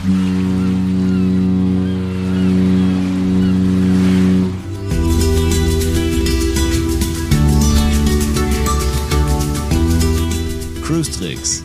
Cruise Tricks,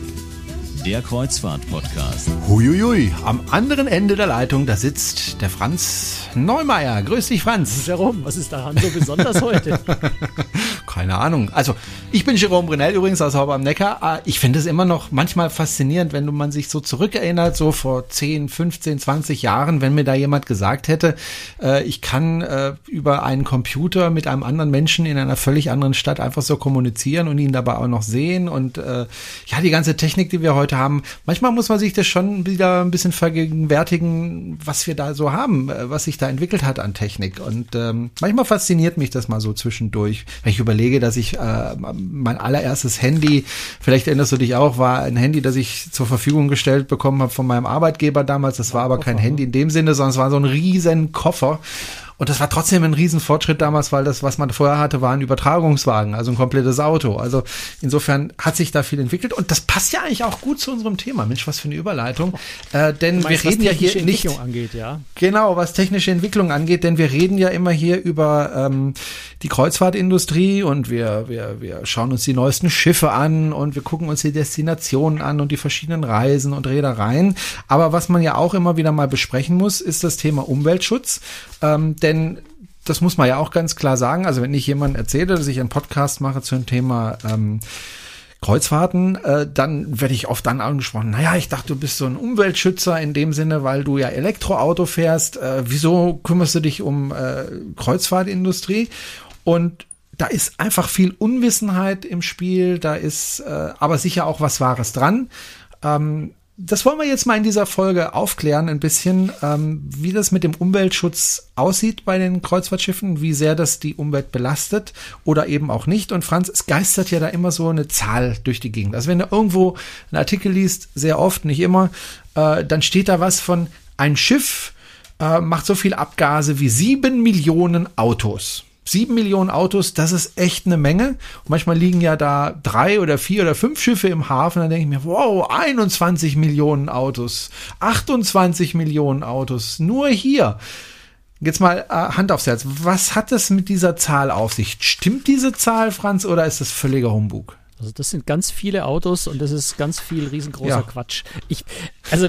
der Kreuzfahrt-Podcast. Huiuiui, am anderen Ende der Leitung, da sitzt der Franz Neumeier. Grüß dich, Franz. Jerome, was ist daran so besonders heute? Keine Ahnung. Also, ich bin Jerome Brunel übrigens aus Hauber am Neckar. Ah, ich finde es immer noch manchmal faszinierend, wenn man sich so zurückerinnert, so vor 10, 15, 20 Jahren, wenn mir da jemand gesagt hätte, äh, ich kann äh, über einen Computer mit einem anderen Menschen in einer völlig anderen Stadt einfach so kommunizieren und ihn dabei auch noch sehen. Und äh, ja, die ganze Technik, die wir heute haben, manchmal muss man sich das schon wieder ein bisschen vergegenwärtigen, was wir da so haben, was sich da entwickelt hat an Technik. Und ähm, manchmal fasziniert mich das mal so zwischendurch, wenn ich überlege, dass ich äh, mein allererstes Handy, vielleicht erinnerst du dich auch, war ein Handy, das ich zur Verfügung gestellt bekommen habe von meinem Arbeitgeber damals. Das war aber kein Handy in dem Sinne, sondern es war so ein riesen Koffer. Und das war trotzdem ein Riesenfortschritt damals, weil das, was man vorher hatte, war ein Übertragungswagen, also ein komplettes Auto. Also insofern hat sich da viel entwickelt und das passt ja eigentlich auch gut zu unserem Thema. Mensch, was für eine Überleitung. Äh, denn meinst, wir reden ja hier nicht. Angeht, ja? Genau, was technische Entwicklung angeht, denn wir reden ja immer hier über ähm, die Kreuzfahrtindustrie und wir, wir, wir schauen uns die neuesten Schiffe an und wir gucken uns die Destinationen an und die verschiedenen Reisen und Reedereien. Aber was man ja auch immer wieder mal besprechen muss, ist das Thema Umweltschutz. Ähm, denn das muss man ja auch ganz klar sagen. Also wenn ich jemandem erzähle, dass ich einen Podcast mache zu dem Thema ähm, Kreuzfahrten, äh, dann werde ich oft dann angesprochen, naja, ich dachte, du bist so ein Umweltschützer in dem Sinne, weil du ja Elektroauto fährst. Äh, wieso kümmerst du dich um äh, Kreuzfahrtindustrie? Und da ist einfach viel Unwissenheit im Spiel, da ist äh, aber sicher auch was Wahres dran. Ähm, das wollen wir jetzt mal in dieser Folge aufklären, ein bisschen, ähm, wie das mit dem Umweltschutz aussieht bei den Kreuzfahrtschiffen, wie sehr das die Umwelt belastet oder eben auch nicht. Und Franz, es geistert ja da immer so eine Zahl durch die Gegend. Also wenn du irgendwo einen Artikel liest, sehr oft, nicht immer, äh, dann steht da was von ein Schiff äh, macht so viel Abgase wie sieben Millionen Autos. Sieben Millionen Autos, das ist echt eine Menge. Und manchmal liegen ja da drei oder vier oder fünf Schiffe im Hafen. Dann denke ich mir, wow, 21 Millionen Autos, 28 Millionen Autos, nur hier. Jetzt mal äh, Hand aufs Herz. Was hat das mit dieser Zahl auf sich? Stimmt diese Zahl, Franz, oder ist das völliger Humbug? Also das sind ganz viele Autos und das ist ganz viel riesengroßer ja. Quatsch. Ich, also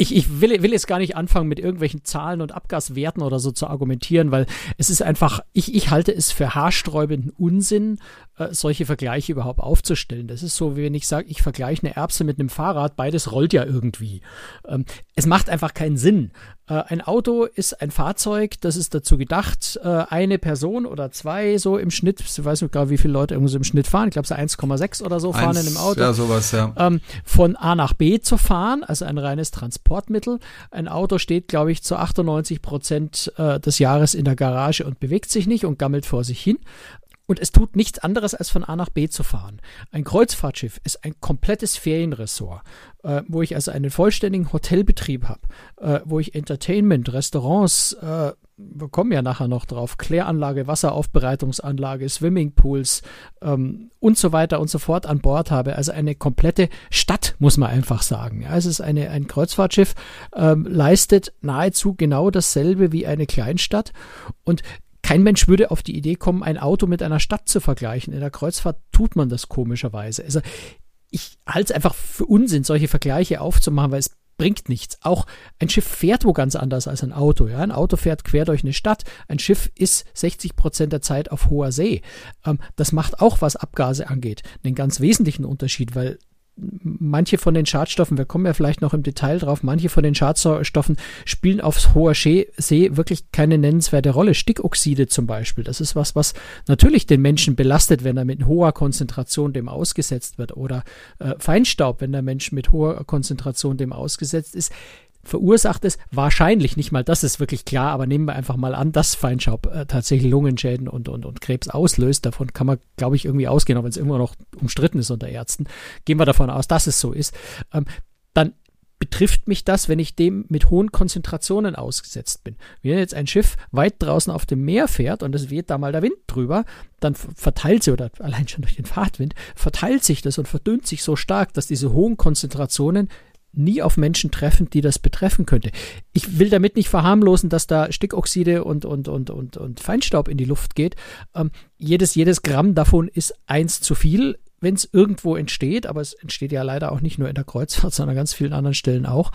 ich, ich will, will jetzt gar nicht anfangen, mit irgendwelchen Zahlen und Abgaswerten oder so zu argumentieren, weil es ist einfach, ich, ich halte es für haarsträubenden Unsinn, äh, solche Vergleiche überhaupt aufzustellen. Das ist so, wie wenn ich sage, ich vergleiche eine Erbse mit einem Fahrrad, beides rollt ja irgendwie. Ähm, es macht einfach keinen Sinn. Äh, ein Auto ist ein Fahrzeug, das ist dazu gedacht, äh, eine Person oder zwei so im Schnitt, ich weiß nicht gerade, wie viele Leute irgendwo so im Schnitt fahren, ich glaube so 1,6 oder so fahren Eins, in einem Auto. Ja, sowas, ja. Ähm, von A nach B zu fahren, also ein reines Transportmittel. Ein Auto steht, glaube ich, zu 98 Prozent äh, des Jahres in der Garage und bewegt sich nicht und gammelt vor sich hin und es tut nichts anderes, als von A nach B zu fahren. Ein Kreuzfahrtschiff ist ein komplettes Ferienressort, äh, wo ich also einen vollständigen Hotelbetrieb habe, äh, wo ich Entertainment, Restaurants, äh, wir kommen ja nachher noch drauf, Kläranlage, Wasseraufbereitungsanlage, Swimmingpools ähm, und so weiter und so fort an Bord habe. Also eine komplette Stadt, muss man einfach sagen. Ja, es ist eine, ein Kreuzfahrtschiff, ähm, leistet nahezu genau dasselbe wie eine Kleinstadt und kein Mensch würde auf die Idee kommen, ein Auto mit einer Stadt zu vergleichen. In der Kreuzfahrt tut man das komischerweise. Also ich halte es einfach für Unsinn, solche Vergleiche aufzumachen, weil es bringt nichts. Auch ein Schiff fährt wo ganz anders als ein Auto. Ja? Ein Auto fährt quer durch eine Stadt. Ein Schiff ist 60 Prozent der Zeit auf hoher See. Ähm, das macht auch, was Abgase angeht, einen ganz wesentlichen Unterschied, weil manche von den Schadstoffen, wir kommen ja vielleicht noch im Detail drauf, manche von den Schadstoffen spielen aufs hohe See wirklich keine nennenswerte Rolle. Stickoxide zum Beispiel, das ist was, was natürlich den Menschen belastet, wenn er mit hoher Konzentration dem ausgesetzt wird. Oder äh, Feinstaub, wenn der Mensch mit hoher Konzentration dem ausgesetzt ist verursacht es wahrscheinlich nicht mal, das ist wirklich klar, aber nehmen wir einfach mal an, dass Feinstaub äh, tatsächlich Lungenschäden und, und, und Krebs auslöst. Davon kann man, glaube ich, irgendwie ausgehen, auch wenn es immer noch umstritten ist unter Ärzten. Gehen wir davon aus, dass es so ist. Ähm, dann betrifft mich das, wenn ich dem mit hohen Konzentrationen ausgesetzt bin. Wenn jetzt ein Schiff weit draußen auf dem Meer fährt und es weht da mal der Wind drüber, dann verteilt sie oder allein schon durch den Fahrtwind, verteilt sich das und verdünnt sich so stark, dass diese hohen Konzentrationen nie auf Menschen treffen, die das betreffen könnte. Ich will damit nicht verharmlosen, dass da Stickoxide und, und, und, und, und Feinstaub in die Luft geht. Ähm, jedes, jedes Gramm davon ist eins zu viel, wenn es irgendwo entsteht, aber es entsteht ja leider auch nicht nur in der Kreuzfahrt, sondern an ganz vielen anderen Stellen auch.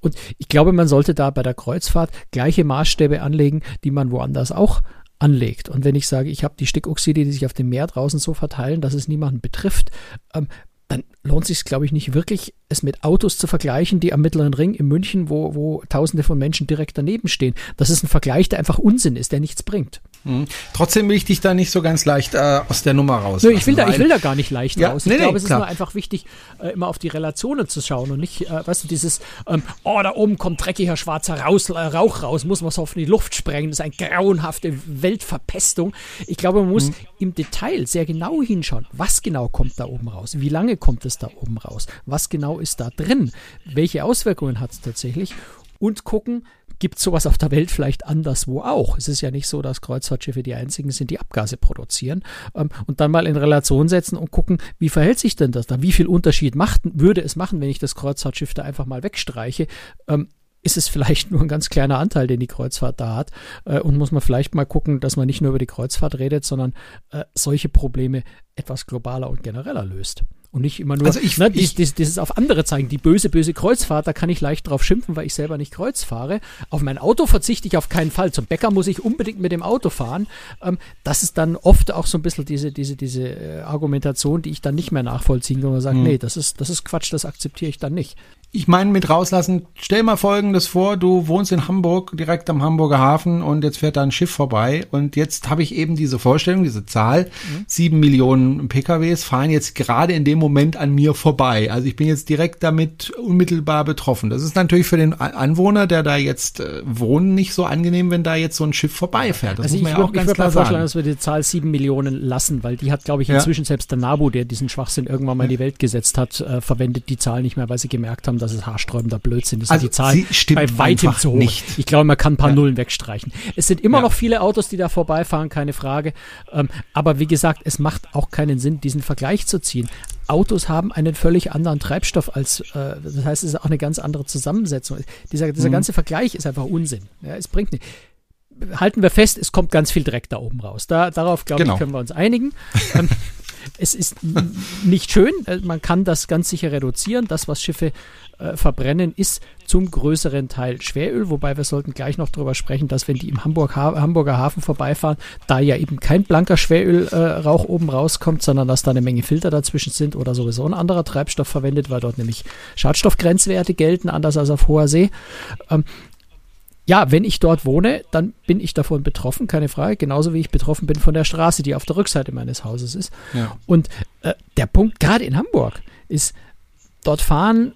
Und ich glaube, man sollte da bei der Kreuzfahrt gleiche Maßstäbe anlegen, die man woanders auch anlegt. Und wenn ich sage, ich habe die Stickoxide, die sich auf dem Meer draußen so verteilen, dass es niemanden betrifft, ähm, dann lohnt sich, glaube ich, nicht wirklich, es mit Autos zu vergleichen, die am Mittleren Ring in München, wo, wo Tausende von Menschen direkt daneben stehen. Das ist ein Vergleich, der einfach Unsinn ist, der nichts bringt. Mhm. Trotzdem will ich dich da nicht so ganz leicht äh, aus der Nummer raus. Nö, ich will, da, ich will da gar nicht leicht ja, raus. Nee, ich glaube, nee, es ist nur einfach wichtig, äh, immer auf die Relationen zu schauen und nicht, äh, weißt du, dieses, ähm, oh, da oben kommt dreckiger schwarzer raus, äh, Rauch raus, muss man es auf die Luft sprengen. Das ist eine grauenhafte Weltverpestung. Ich glaube, man muss mhm. im Detail sehr genau hinschauen, was genau kommt da oben raus, wie lange kommt es da oben raus, was genau ist da drin, welche Auswirkungen hat es tatsächlich und gucken, gibt sowas auf der Welt vielleicht anderswo auch. Es ist ja nicht so, dass Kreuzfahrtschiffe die einzigen sind, die Abgase produzieren. Ähm, und dann mal in Relation setzen und gucken, wie verhält sich denn das da? Wie viel Unterschied macht, würde es machen, wenn ich das Kreuzfahrtschiff da einfach mal wegstreiche? Ähm, ist es vielleicht nur ein ganz kleiner Anteil, den die Kreuzfahrt da hat. Äh, und muss man vielleicht mal gucken, dass man nicht nur über die Kreuzfahrt redet, sondern äh, solche Probleme etwas globaler und genereller löst. Und nicht immer nur also ich, ne, ich, dieses, dieses auf andere zeigen. Die böse, böse Kreuzfahrt, da kann ich leicht drauf schimpfen, weil ich selber nicht Kreuz fahre. Auf mein Auto verzichte ich auf keinen Fall. Zum Bäcker muss ich unbedingt mit dem Auto fahren. Ähm, das ist dann oft auch so ein bisschen diese, diese, diese äh, Argumentation, die ich dann nicht mehr nachvollziehen kann und sage, hm. nee, das ist, das ist Quatsch, das akzeptiere ich dann nicht ich meine mit rauslassen, stell mal folgendes vor, du wohnst in Hamburg, direkt am Hamburger Hafen und jetzt fährt da ein Schiff vorbei und jetzt habe ich eben diese Vorstellung, diese Zahl, mhm. sieben Millionen PKWs fahren jetzt gerade in dem Moment an mir vorbei. Also ich bin jetzt direkt damit unmittelbar betroffen. Das ist natürlich für den Anwohner, der da jetzt äh, wohnt, nicht so angenehm, wenn da jetzt so ein Schiff vorbeifährt. Das also muss man ich, ja auch ich würde mal vorschlagen, dass wir die Zahl sieben Millionen lassen, weil die hat, glaube ich, inzwischen ja. selbst der NABU, der diesen Schwachsinn irgendwann mal in die Welt gesetzt hat, äh, verwendet die Zahl nicht mehr, weil sie gemerkt haben, dass es haarsträubender Blödsinn ist. Also die Zahl bei weitem zu hoch. Nicht. Ich glaube, man kann ein paar ja. Nullen wegstreichen. Es sind immer ja. noch viele Autos, die da vorbeifahren, keine Frage. Ähm, aber wie gesagt, es macht auch keinen Sinn, diesen Vergleich zu ziehen. Autos haben einen völlig anderen Treibstoff als, äh, das heißt, es ist auch eine ganz andere Zusammensetzung. Dieser, dieser mhm. ganze Vergleich ist einfach Unsinn. Ja, es bringt nicht halten wir fest, es kommt ganz viel Dreck da oben raus. Da, darauf, glaube genau. ich, können wir uns einigen. ähm, es ist nicht schön. Äh, man kann das ganz sicher reduzieren. Das, was Schiffe äh, verbrennen, ist zum größeren Teil Schweröl. Wobei wir sollten gleich noch darüber sprechen, dass wenn die im Hamburg ha Hamburger Hafen vorbeifahren, da ja eben kein blanker Schwerölrauch äh, oben rauskommt, sondern dass da eine Menge Filter dazwischen sind oder sowieso ein anderer Treibstoff verwendet, weil dort nämlich Schadstoffgrenzwerte gelten, anders als auf hoher See. Ähm, ja, wenn ich dort wohne, dann bin ich davon betroffen, keine Frage, genauso wie ich betroffen bin von der Straße, die auf der Rückseite meines Hauses ist. Ja. Und äh, der Punkt, gerade in Hamburg, ist, dort fahren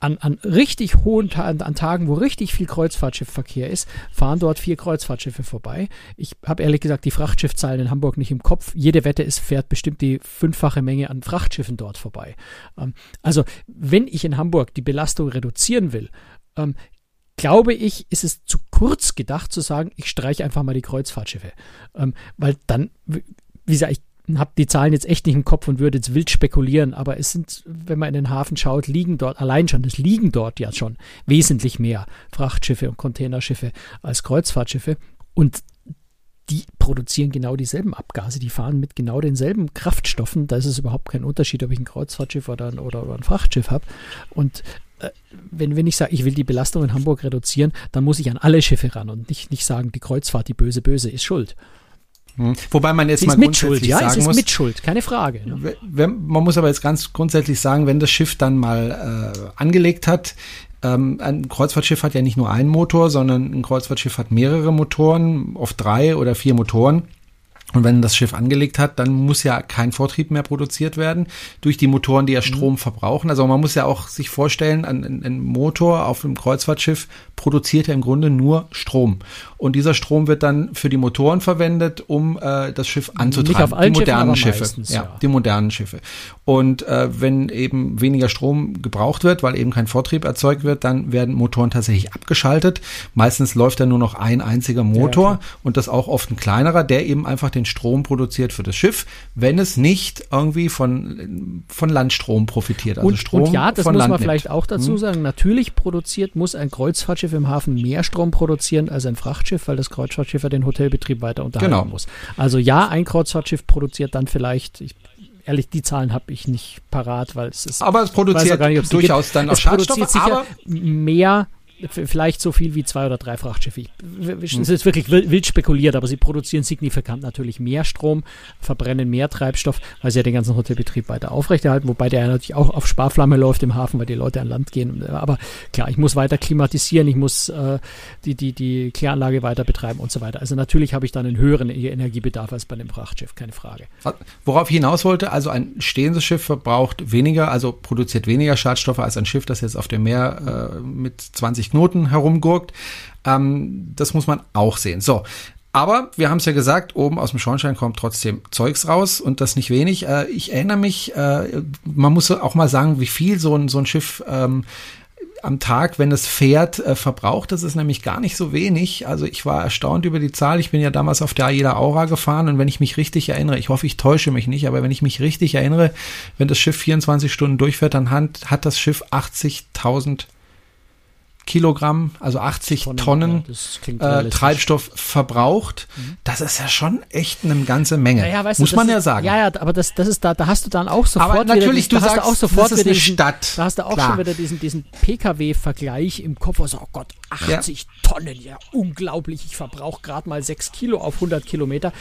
an, an richtig hohen Tagen, an Tagen, wo richtig viel Kreuzfahrtschiffverkehr ist, fahren dort vier Kreuzfahrtschiffe vorbei. Ich habe ehrlich gesagt die Frachtschiffzahlen in Hamburg nicht im Kopf. Jede Wette ist, fährt bestimmt die fünffache Menge an Frachtschiffen dort vorbei. Ähm, also, wenn ich in Hamburg die Belastung reduzieren will, ähm, glaube ich, ist es zu kurz gedacht zu sagen, ich streiche einfach mal die Kreuzfahrtschiffe. Ähm, weil dann, wie gesagt, ich habe die Zahlen jetzt echt nicht im Kopf und würde jetzt wild spekulieren, aber es sind, wenn man in den Hafen schaut, liegen dort, allein schon, es liegen dort ja schon wesentlich mehr Frachtschiffe und Containerschiffe als Kreuzfahrtschiffe. Und die produzieren genau dieselben Abgase, die fahren mit genau denselben Kraftstoffen. Da ist es überhaupt kein Unterschied, ob ich ein Kreuzfahrtschiff oder ein, oder, oder ein Frachtschiff habe. Und äh, wenn, wenn ich sage, ich will die Belastung in Hamburg reduzieren, dann muss ich an alle Schiffe ran und nicht, nicht sagen, die Kreuzfahrt, die böse, böse ist schuld. Hm. Wobei man jetzt Sie mal ist Mitschuld, ja, sagen es ist muss, Mitschuld, keine Frage. Ne? Wenn, man muss aber jetzt ganz grundsätzlich sagen, wenn das Schiff dann mal äh, angelegt hat, ähm, ein Kreuzfahrtschiff hat ja nicht nur einen Motor, sondern ein Kreuzfahrtschiff hat mehrere Motoren, oft drei oder vier Motoren. Und wenn das Schiff angelegt hat, dann muss ja kein Vortrieb mehr produziert werden durch die Motoren, die ja mhm. Strom mhm. verbrauchen. Also man muss ja auch sich vorstellen, ein, ein, Motor auf einem Kreuzfahrtschiff produziert ja im Grunde nur Strom. Und dieser Strom wird dann für die Motoren verwendet, um äh, das Schiff anzutreiben. Nicht auf allen die modernen Schiffen, Schiffe. Meistens, ja, ja, die modernen Schiffe. Und äh, wenn eben weniger Strom gebraucht wird, weil eben kein Vortrieb erzeugt wird, dann werden Motoren tatsächlich abgeschaltet. Meistens läuft da nur noch ein einziger Motor ja, und das auch oft ein kleinerer, der eben einfach den Strom produziert für das Schiff, wenn es nicht irgendwie von, von Landstrom profitiert. Also und, Strom und ja, das muss Land man vielleicht nimmt. auch dazu hm. sagen. Natürlich produziert, muss ein Kreuzfahrtschiff im Hafen mehr Strom produzieren als ein Frachtschiff, weil das Kreuzfahrtschiff ja den Hotelbetrieb weiter unterhalten genau. muss. Also ja, ein Kreuzfahrtschiff produziert dann vielleicht, ich ehrlich, die Zahlen habe ich nicht parat, weil es ist. Aber es produziert nicht, durchaus dann auch Schadstoffe, aber mehr vielleicht so viel wie zwei oder drei Frachtschiffe. Es hm. ist wirklich wild spekuliert, aber sie produzieren signifikant natürlich mehr Strom, verbrennen mehr Treibstoff, weil sie ja den ganzen Hotelbetrieb weiter aufrechterhalten, wobei der natürlich auch auf Sparflamme läuft im Hafen, weil die Leute an Land gehen. Aber klar, ich muss weiter klimatisieren, ich muss äh, die, die, die Kläranlage weiter betreiben und so weiter. Also natürlich habe ich dann einen höheren e-, Energiebedarf als bei einem Frachtschiff, keine Frage. Worauf ich hinaus wollte, also ein stehendes Schiff verbraucht weniger, also produziert weniger Schadstoffe als ein Schiff, das jetzt auf dem Meer äh, mit 20 Knoten herumgurkt. Ähm, das muss man auch sehen. So. Aber wir haben es ja gesagt, oben aus dem Schornstein kommt trotzdem Zeugs raus und das nicht wenig. Äh, ich erinnere mich, äh, man muss auch mal sagen, wie viel so ein, so ein Schiff ähm, am Tag, wenn es fährt, äh, verbraucht. Das ist nämlich gar nicht so wenig. Also ich war erstaunt über die Zahl. Ich bin ja damals auf der Aida Aura gefahren und wenn ich mich richtig erinnere, ich hoffe, ich täusche mich nicht, aber wenn ich mich richtig erinnere, wenn das Schiff 24 Stunden durchfährt, dann hat, hat das Schiff 80.000 Kilogramm, also 80 Tonnen, Tonnen ja, äh, Treibstoff verbraucht. Mhm. Das ist ja schon echt eine ganze Menge. Naja, weißt Muss du, man ja sagen. Ja, ja, aber das, das ist da, da hast du dann auch sofort aber natürlich, wieder, du sagst, auch sofort das ist eine diesen, Stadt. Da hast du auch Klar. schon wieder diesen, diesen Pkw-Vergleich im Kopf. Also, oh Gott, 80 ja. Tonnen, ja, unglaublich. Ich verbrauche gerade mal 6 Kilo auf 100 Kilometer.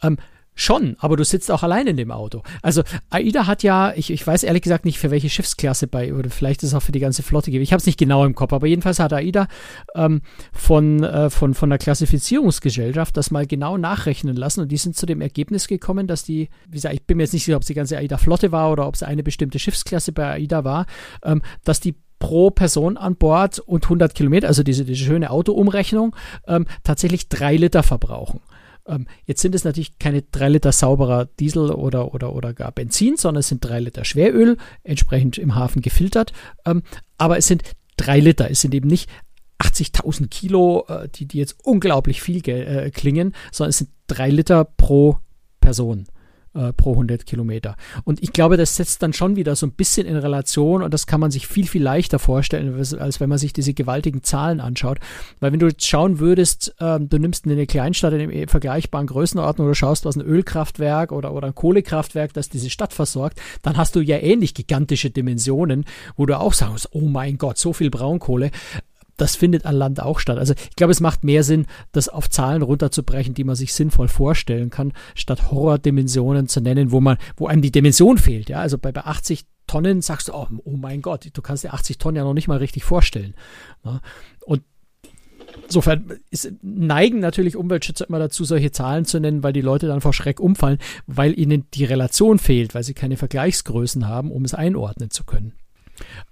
Ähm, Schon, aber du sitzt auch allein in dem Auto. Also AIDA hat ja, ich, ich weiß ehrlich gesagt nicht, für welche Schiffsklasse bei, oder vielleicht ist es auch für die ganze Flotte gegeben. Ich habe es nicht genau im Kopf, aber jedenfalls hat AIDA ähm, von, äh, von, von der Klassifizierungsgesellschaft das mal genau nachrechnen lassen und die sind zu dem Ergebnis gekommen, dass die, wie gesagt, ich bin mir jetzt nicht sicher, ob es die ganze AIDA-Flotte war oder ob es eine bestimmte Schiffsklasse bei AIDA war, ähm, dass die pro Person an Bord und 100 Kilometer, also diese, diese schöne Autoumrechnung, ähm, tatsächlich drei Liter verbrauchen. Ähm, jetzt sind es natürlich keine drei Liter sauberer Diesel oder, oder, oder gar Benzin, sondern es sind drei Liter Schweröl, entsprechend im Hafen gefiltert. Ähm, aber es sind drei Liter, es sind eben nicht 80.000 Kilo, äh, die, die jetzt unglaublich viel äh, klingen, sondern es sind drei Liter pro Person äh, pro 100 Kilometer. Und ich glaube, das setzt dann schon wieder so ein bisschen in Relation und das kann man sich viel, viel leichter vorstellen, als wenn man sich diese gewaltigen Zahlen anschaut. Weil wenn du jetzt schauen würdest, äh, du nimmst eine Kleinstadt in der vergleichbaren Größenordnung oder schaust, was ein Ölkraftwerk oder, oder ein Kohlekraftwerk, das diese Stadt versorgt, dann hast du ja ähnlich gigantische Dimensionen, wo du auch sagst, oh mein Gott, so viel Braunkohle das findet an Land auch statt. Also ich glaube, es macht mehr Sinn, das auf Zahlen runterzubrechen, die man sich sinnvoll vorstellen kann, statt Horrordimensionen zu nennen, wo man, wo einem die Dimension fehlt. Ja, also bei, bei 80 Tonnen sagst du, oh, oh mein Gott, du kannst dir 80 Tonnen ja noch nicht mal richtig vorstellen. Ja, und Insofern ist, neigen natürlich Umweltschützer immer dazu, solche Zahlen zu nennen, weil die Leute dann vor Schreck umfallen, weil ihnen die Relation fehlt, weil sie keine Vergleichsgrößen haben, um es einordnen zu können.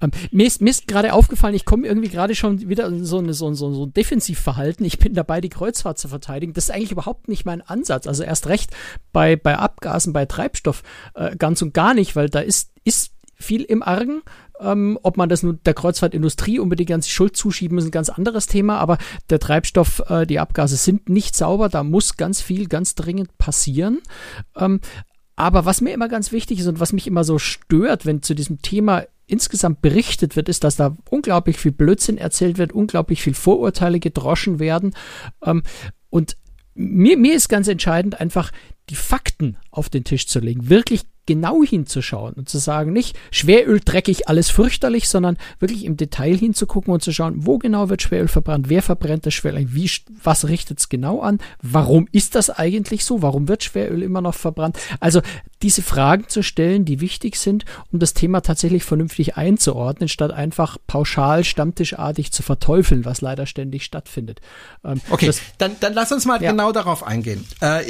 Ähm, mir ist, ist gerade aufgefallen, ich komme irgendwie gerade schon wieder in so, eine, so, so, so ein Defensivverhalten. Ich bin dabei, die Kreuzfahrt zu verteidigen. Das ist eigentlich überhaupt nicht mein Ansatz. Also erst recht bei, bei Abgasen, bei Treibstoff äh, ganz und gar nicht, weil da ist, ist viel im Argen. Ähm, ob man das nun der Kreuzfahrtindustrie unbedingt ganz die Schuld zuschieben, ist ein ganz anderes Thema. Aber der Treibstoff, äh, die Abgase sind nicht sauber. Da muss ganz viel, ganz dringend passieren. Ähm, aber was mir immer ganz wichtig ist und was mich immer so stört, wenn zu diesem Thema insgesamt berichtet wird, ist, dass da unglaublich viel Blödsinn erzählt wird, unglaublich viel Vorurteile gedroschen werden. Ähm, und mir, mir ist ganz entscheidend, einfach die Fakten auf den Tisch zu legen, wirklich genau hinzuschauen und zu sagen, nicht Schweröl dreckig, alles fürchterlich, sondern wirklich im Detail hinzugucken und zu schauen, wo genau wird Schweröl verbrannt, wer verbrennt das Schweröl, wie, was richtet es genau an, warum ist das eigentlich so, warum wird Schweröl immer noch verbrannt. Also diese Fragen zu stellen, die wichtig sind, um das Thema tatsächlich vernünftig einzuordnen, statt einfach pauschal, stammtischartig zu verteufeln, was leider ständig stattfindet. Ähm, okay, dann, dann lass uns mal ja. genau darauf eingehen. Äh,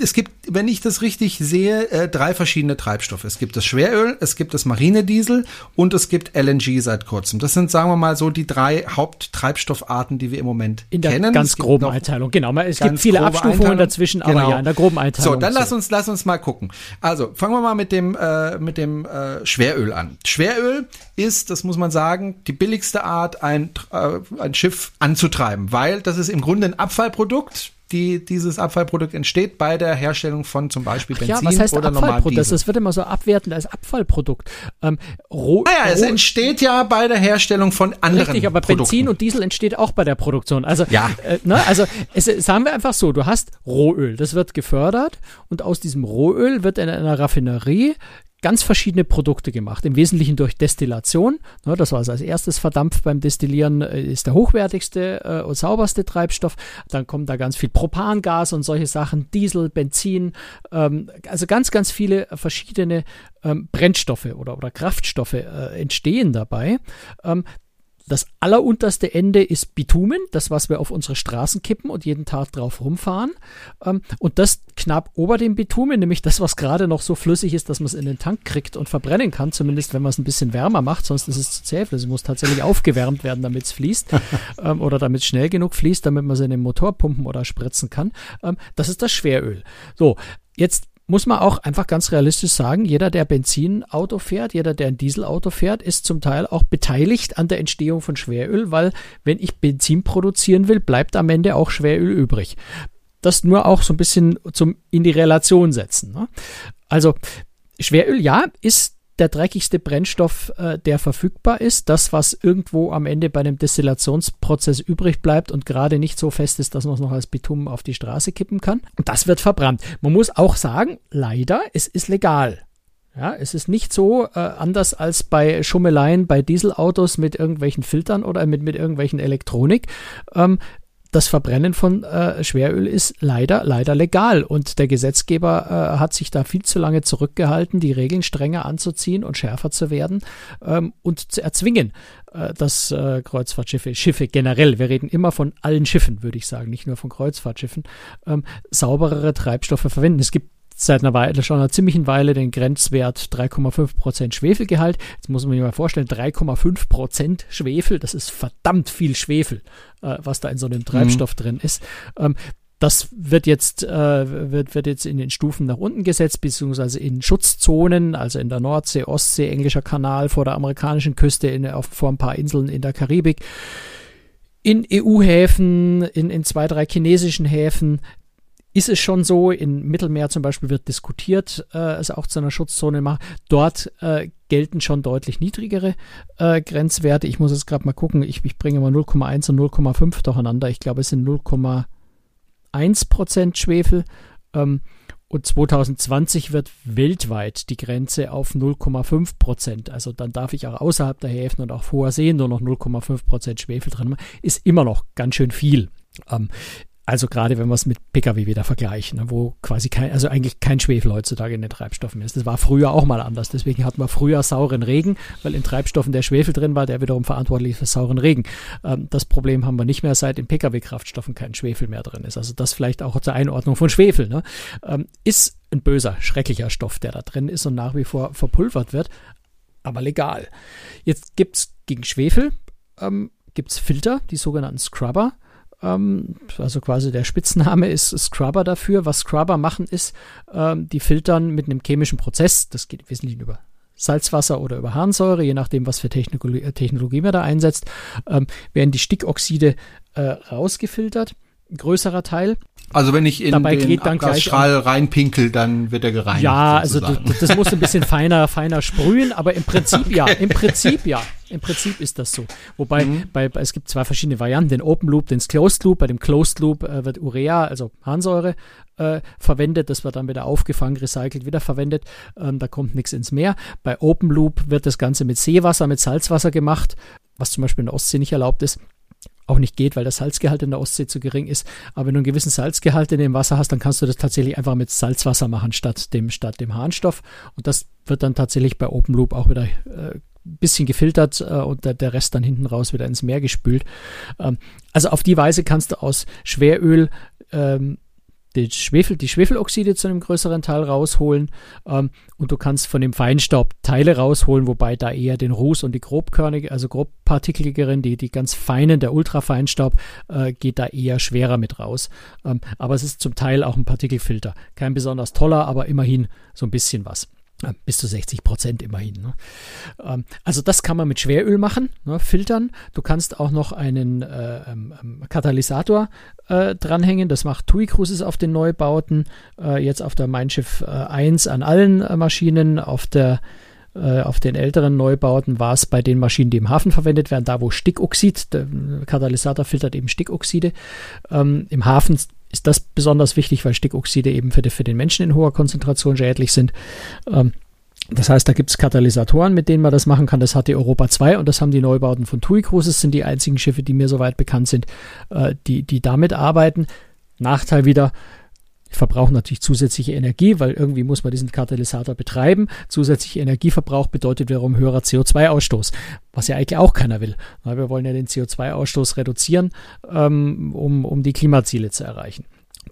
es gibt, wenn ich das richtig sehe, äh, drei verschiedene Treibstoffe. Es gibt das Schweröl, es gibt das Marinediesel und es gibt LNG seit kurzem. Das sind, sagen wir mal, so die drei Haupttreibstoffarten, die wir im Moment in der kennen. Ganz groben Einteilung, genau. Es gibt viele Abstufungen Einteilung. dazwischen, aber genau. ja, in der groben Einteilung. So, dann lass uns, lass uns mal gucken. Also, fangen wir mal mit dem, äh, mit dem äh, Schweröl an. Schweröl ist, das muss man sagen, die billigste Art, ein, äh, ein Schiff anzutreiben, weil das ist im Grunde ein Abfallprodukt die dieses Abfallprodukt entsteht bei der Herstellung von zum Beispiel Benzin ja, was heißt oder Abfallprodukt? Das, das wird immer so abwertend als Abfallprodukt. Ähm, roh, naja, es entsteht ja bei der Herstellung von anderen Richtig, aber Produkten. Benzin und Diesel entsteht auch bei der Produktion. Also, ja. Äh, ne, also es, sagen wir einfach so, du hast Rohöl, das wird gefördert und aus diesem Rohöl wird in einer Raffinerie ganz verschiedene Produkte gemacht, im Wesentlichen durch Destillation. Das war also als erstes verdampft beim Destillieren, äh, ist der hochwertigste äh, und sauberste Treibstoff. Dann kommt da ganz viel Propangas und solche Sachen, Diesel, Benzin, ähm, also ganz, ganz viele verschiedene ähm, Brennstoffe oder, oder Kraftstoffe äh, entstehen dabei. Das allerunterste Ende ist Bitumen, das, was wir auf unsere Straßen kippen und jeden Tag drauf rumfahren. Ähm, und das knapp ober dem Bitumen, nämlich das, was gerade noch so flüssig ist, dass man es in den Tank kriegt und verbrennen kann, zumindest wenn man es ein bisschen wärmer macht, sonst ist es zu zäh. Es muss tatsächlich aufgewärmt werden, damit es fließt ähm, oder damit es schnell genug fließt, damit man es in den Motor pumpen oder spritzen kann. Ähm, das ist das Schweröl. So, jetzt muss man auch einfach ganz realistisch sagen, jeder, der Benzinauto fährt, jeder, der ein Dieselauto fährt, ist zum Teil auch beteiligt an der Entstehung von Schweröl, weil wenn ich Benzin produzieren will, bleibt am Ende auch Schweröl übrig. Das nur auch so ein bisschen zum in die Relation setzen. Ne? Also Schweröl, ja, ist der dreckigste Brennstoff, äh, der verfügbar ist. Das, was irgendwo am Ende bei einem Destillationsprozess übrig bleibt und gerade nicht so fest ist, dass man es noch als Bitumen auf die Straße kippen kann. Und das wird verbrannt. Man muss auch sagen, leider, es ist legal. Ja, es ist nicht so äh, anders als bei Schummeleien bei Dieselautos mit irgendwelchen Filtern oder mit, mit irgendwelchen Elektronik. Ähm, das Verbrennen von äh, Schweröl ist leider, leider legal. Und der Gesetzgeber äh, hat sich da viel zu lange zurückgehalten, die Regeln strenger anzuziehen und schärfer zu werden ähm, und zu erzwingen, äh, dass äh, Kreuzfahrtschiffe, Schiffe generell, wir reden immer von allen Schiffen, würde ich sagen, nicht nur von Kreuzfahrtschiffen, ähm, sauberere Treibstoffe verwenden. Es gibt seit einer Weile, schon einer ziemlichen Weile den Grenzwert 3,5% Schwefelgehalt. Jetzt muss man sich mal vorstellen, 3,5% Schwefel, das ist verdammt viel Schwefel, äh, was da in so einem Treibstoff mhm. drin ist. Ähm, das wird jetzt, äh, wird, wird jetzt in den Stufen nach unten gesetzt, beziehungsweise in Schutzzonen, also in der Nordsee, Ostsee, englischer Kanal vor der amerikanischen Küste, in, auf, vor ein paar Inseln in der Karibik in EU-Häfen, in, in zwei, drei chinesischen Häfen ist es schon so, im Mittelmeer zum Beispiel wird diskutiert, äh, es auch zu einer Schutzzone machen. Dort äh, gelten schon deutlich niedrigere äh, Grenzwerte. Ich muss jetzt gerade mal gucken, ich, ich bringe mal 0,1 und 0,5 durcheinander. Ich glaube, es sind 0,1 Prozent Schwefel. Ähm, und 2020 wird weltweit die Grenze auf 0,5 Prozent. Also dann darf ich auch außerhalb der Häfen und auch hoher See nur noch 0,5 Prozent Schwefel drin. Ist immer noch ganz schön viel. Ähm, also gerade wenn wir es mit Pkw wieder vergleichen, ne, wo quasi kein, also eigentlich kein Schwefel heutzutage in den Treibstoffen ist. Das war früher auch mal anders. Deswegen hatten wir früher sauren Regen, weil in Treibstoffen der Schwefel drin war, der wiederum verantwortlich ist für sauren Regen. Ähm, das Problem haben wir nicht mehr, seit in Pkw-Kraftstoffen kein Schwefel mehr drin ist. Also das vielleicht auch zur Einordnung von Schwefel. Ne? Ähm, ist ein böser, schrecklicher Stoff, der da drin ist und nach wie vor verpulvert wird, aber legal. Jetzt gibt's gegen Schwefel ähm, gibt's Filter, die sogenannten Scrubber also quasi der Spitzname ist Scrubber dafür. Was Scrubber machen ist, ähm, die filtern mit einem chemischen Prozess, das geht im Wesentlichen über Salzwasser oder über Harnsäure, je nachdem, was für Technologie, äh, Technologie man da einsetzt, ähm, werden die Stickoxide äh, rausgefiltert, größerer Teil. Also wenn ich in Dabei den Abgasstrahl reinpinkel, dann wird er gereinigt. Ja, sozusagen. also das, das muss ein bisschen feiner, feiner sprühen, aber im Prinzip ja, im Prinzip ja. Im Prinzip ist das so. Wobei mhm. bei, es gibt zwei verschiedene Varianten, den Open Loop, den Closed Loop. Bei dem Closed Loop äh, wird Urea, also Harnsäure, äh, verwendet. Das wird dann wieder aufgefangen, recycelt, wiederverwendet. Ähm, da kommt nichts ins Meer. Bei Open Loop wird das Ganze mit Seewasser, mit Salzwasser gemacht, was zum Beispiel in der Ostsee nicht erlaubt ist auch nicht geht, weil der Salzgehalt in der Ostsee zu gering ist. Aber wenn du einen gewissen Salzgehalt in dem Wasser hast, dann kannst du das tatsächlich einfach mit Salzwasser machen statt dem, statt dem Harnstoff. Und das wird dann tatsächlich bei Open Loop auch wieder äh, bisschen gefiltert äh, und der, der, Rest dann hinten raus wieder ins Meer gespült. Ähm, also auf die Weise kannst du aus Schweröl ähm, die, Schwefel, die Schwefeloxide zu einem größeren Teil rausholen ähm, und du kannst von dem Feinstaub Teile rausholen, wobei da eher den Ruß und die grobkörnige, also grobpartikeligeren, die, die ganz feinen, der Ultrafeinstaub, äh, geht da eher schwerer mit raus. Ähm, aber es ist zum Teil auch ein Partikelfilter. Kein besonders toller, aber immerhin so ein bisschen was. Bis zu 60 Prozent immerhin. Ne? Ähm, also das kann man mit Schweröl machen, ne, filtern. Du kannst auch noch einen äh, ähm, ähm, Katalysator äh, dranhängen. Das macht TUI Cruises auf den Neubauten. Äh, jetzt auf der Mein Schiff 1 an allen Maschinen. Auf der auf den älteren Neubauten war es bei den Maschinen, die im Hafen verwendet werden, da wo Stickoxid, der Katalysator filtert eben Stickoxide. Ähm, Im Hafen ist das besonders wichtig, weil Stickoxide eben für, die, für den Menschen in hoher Konzentration schädlich sind. Ähm, das heißt, da gibt es Katalysatoren, mit denen man das machen kann. Das hat die Europa 2 und das haben die Neubauten von TUI Cruises, sind die einzigen Schiffe, die mir soweit bekannt sind, äh, die, die damit arbeiten. Nachteil wieder, verbrauchen natürlich zusätzliche Energie, weil irgendwie muss man diesen Katalysator betreiben. Zusätzlicher Energieverbrauch bedeutet wiederum höherer CO2-Ausstoß, was ja eigentlich auch keiner will. Wir wollen ja den CO2-Ausstoß reduzieren, ähm, um, um die Klimaziele zu erreichen.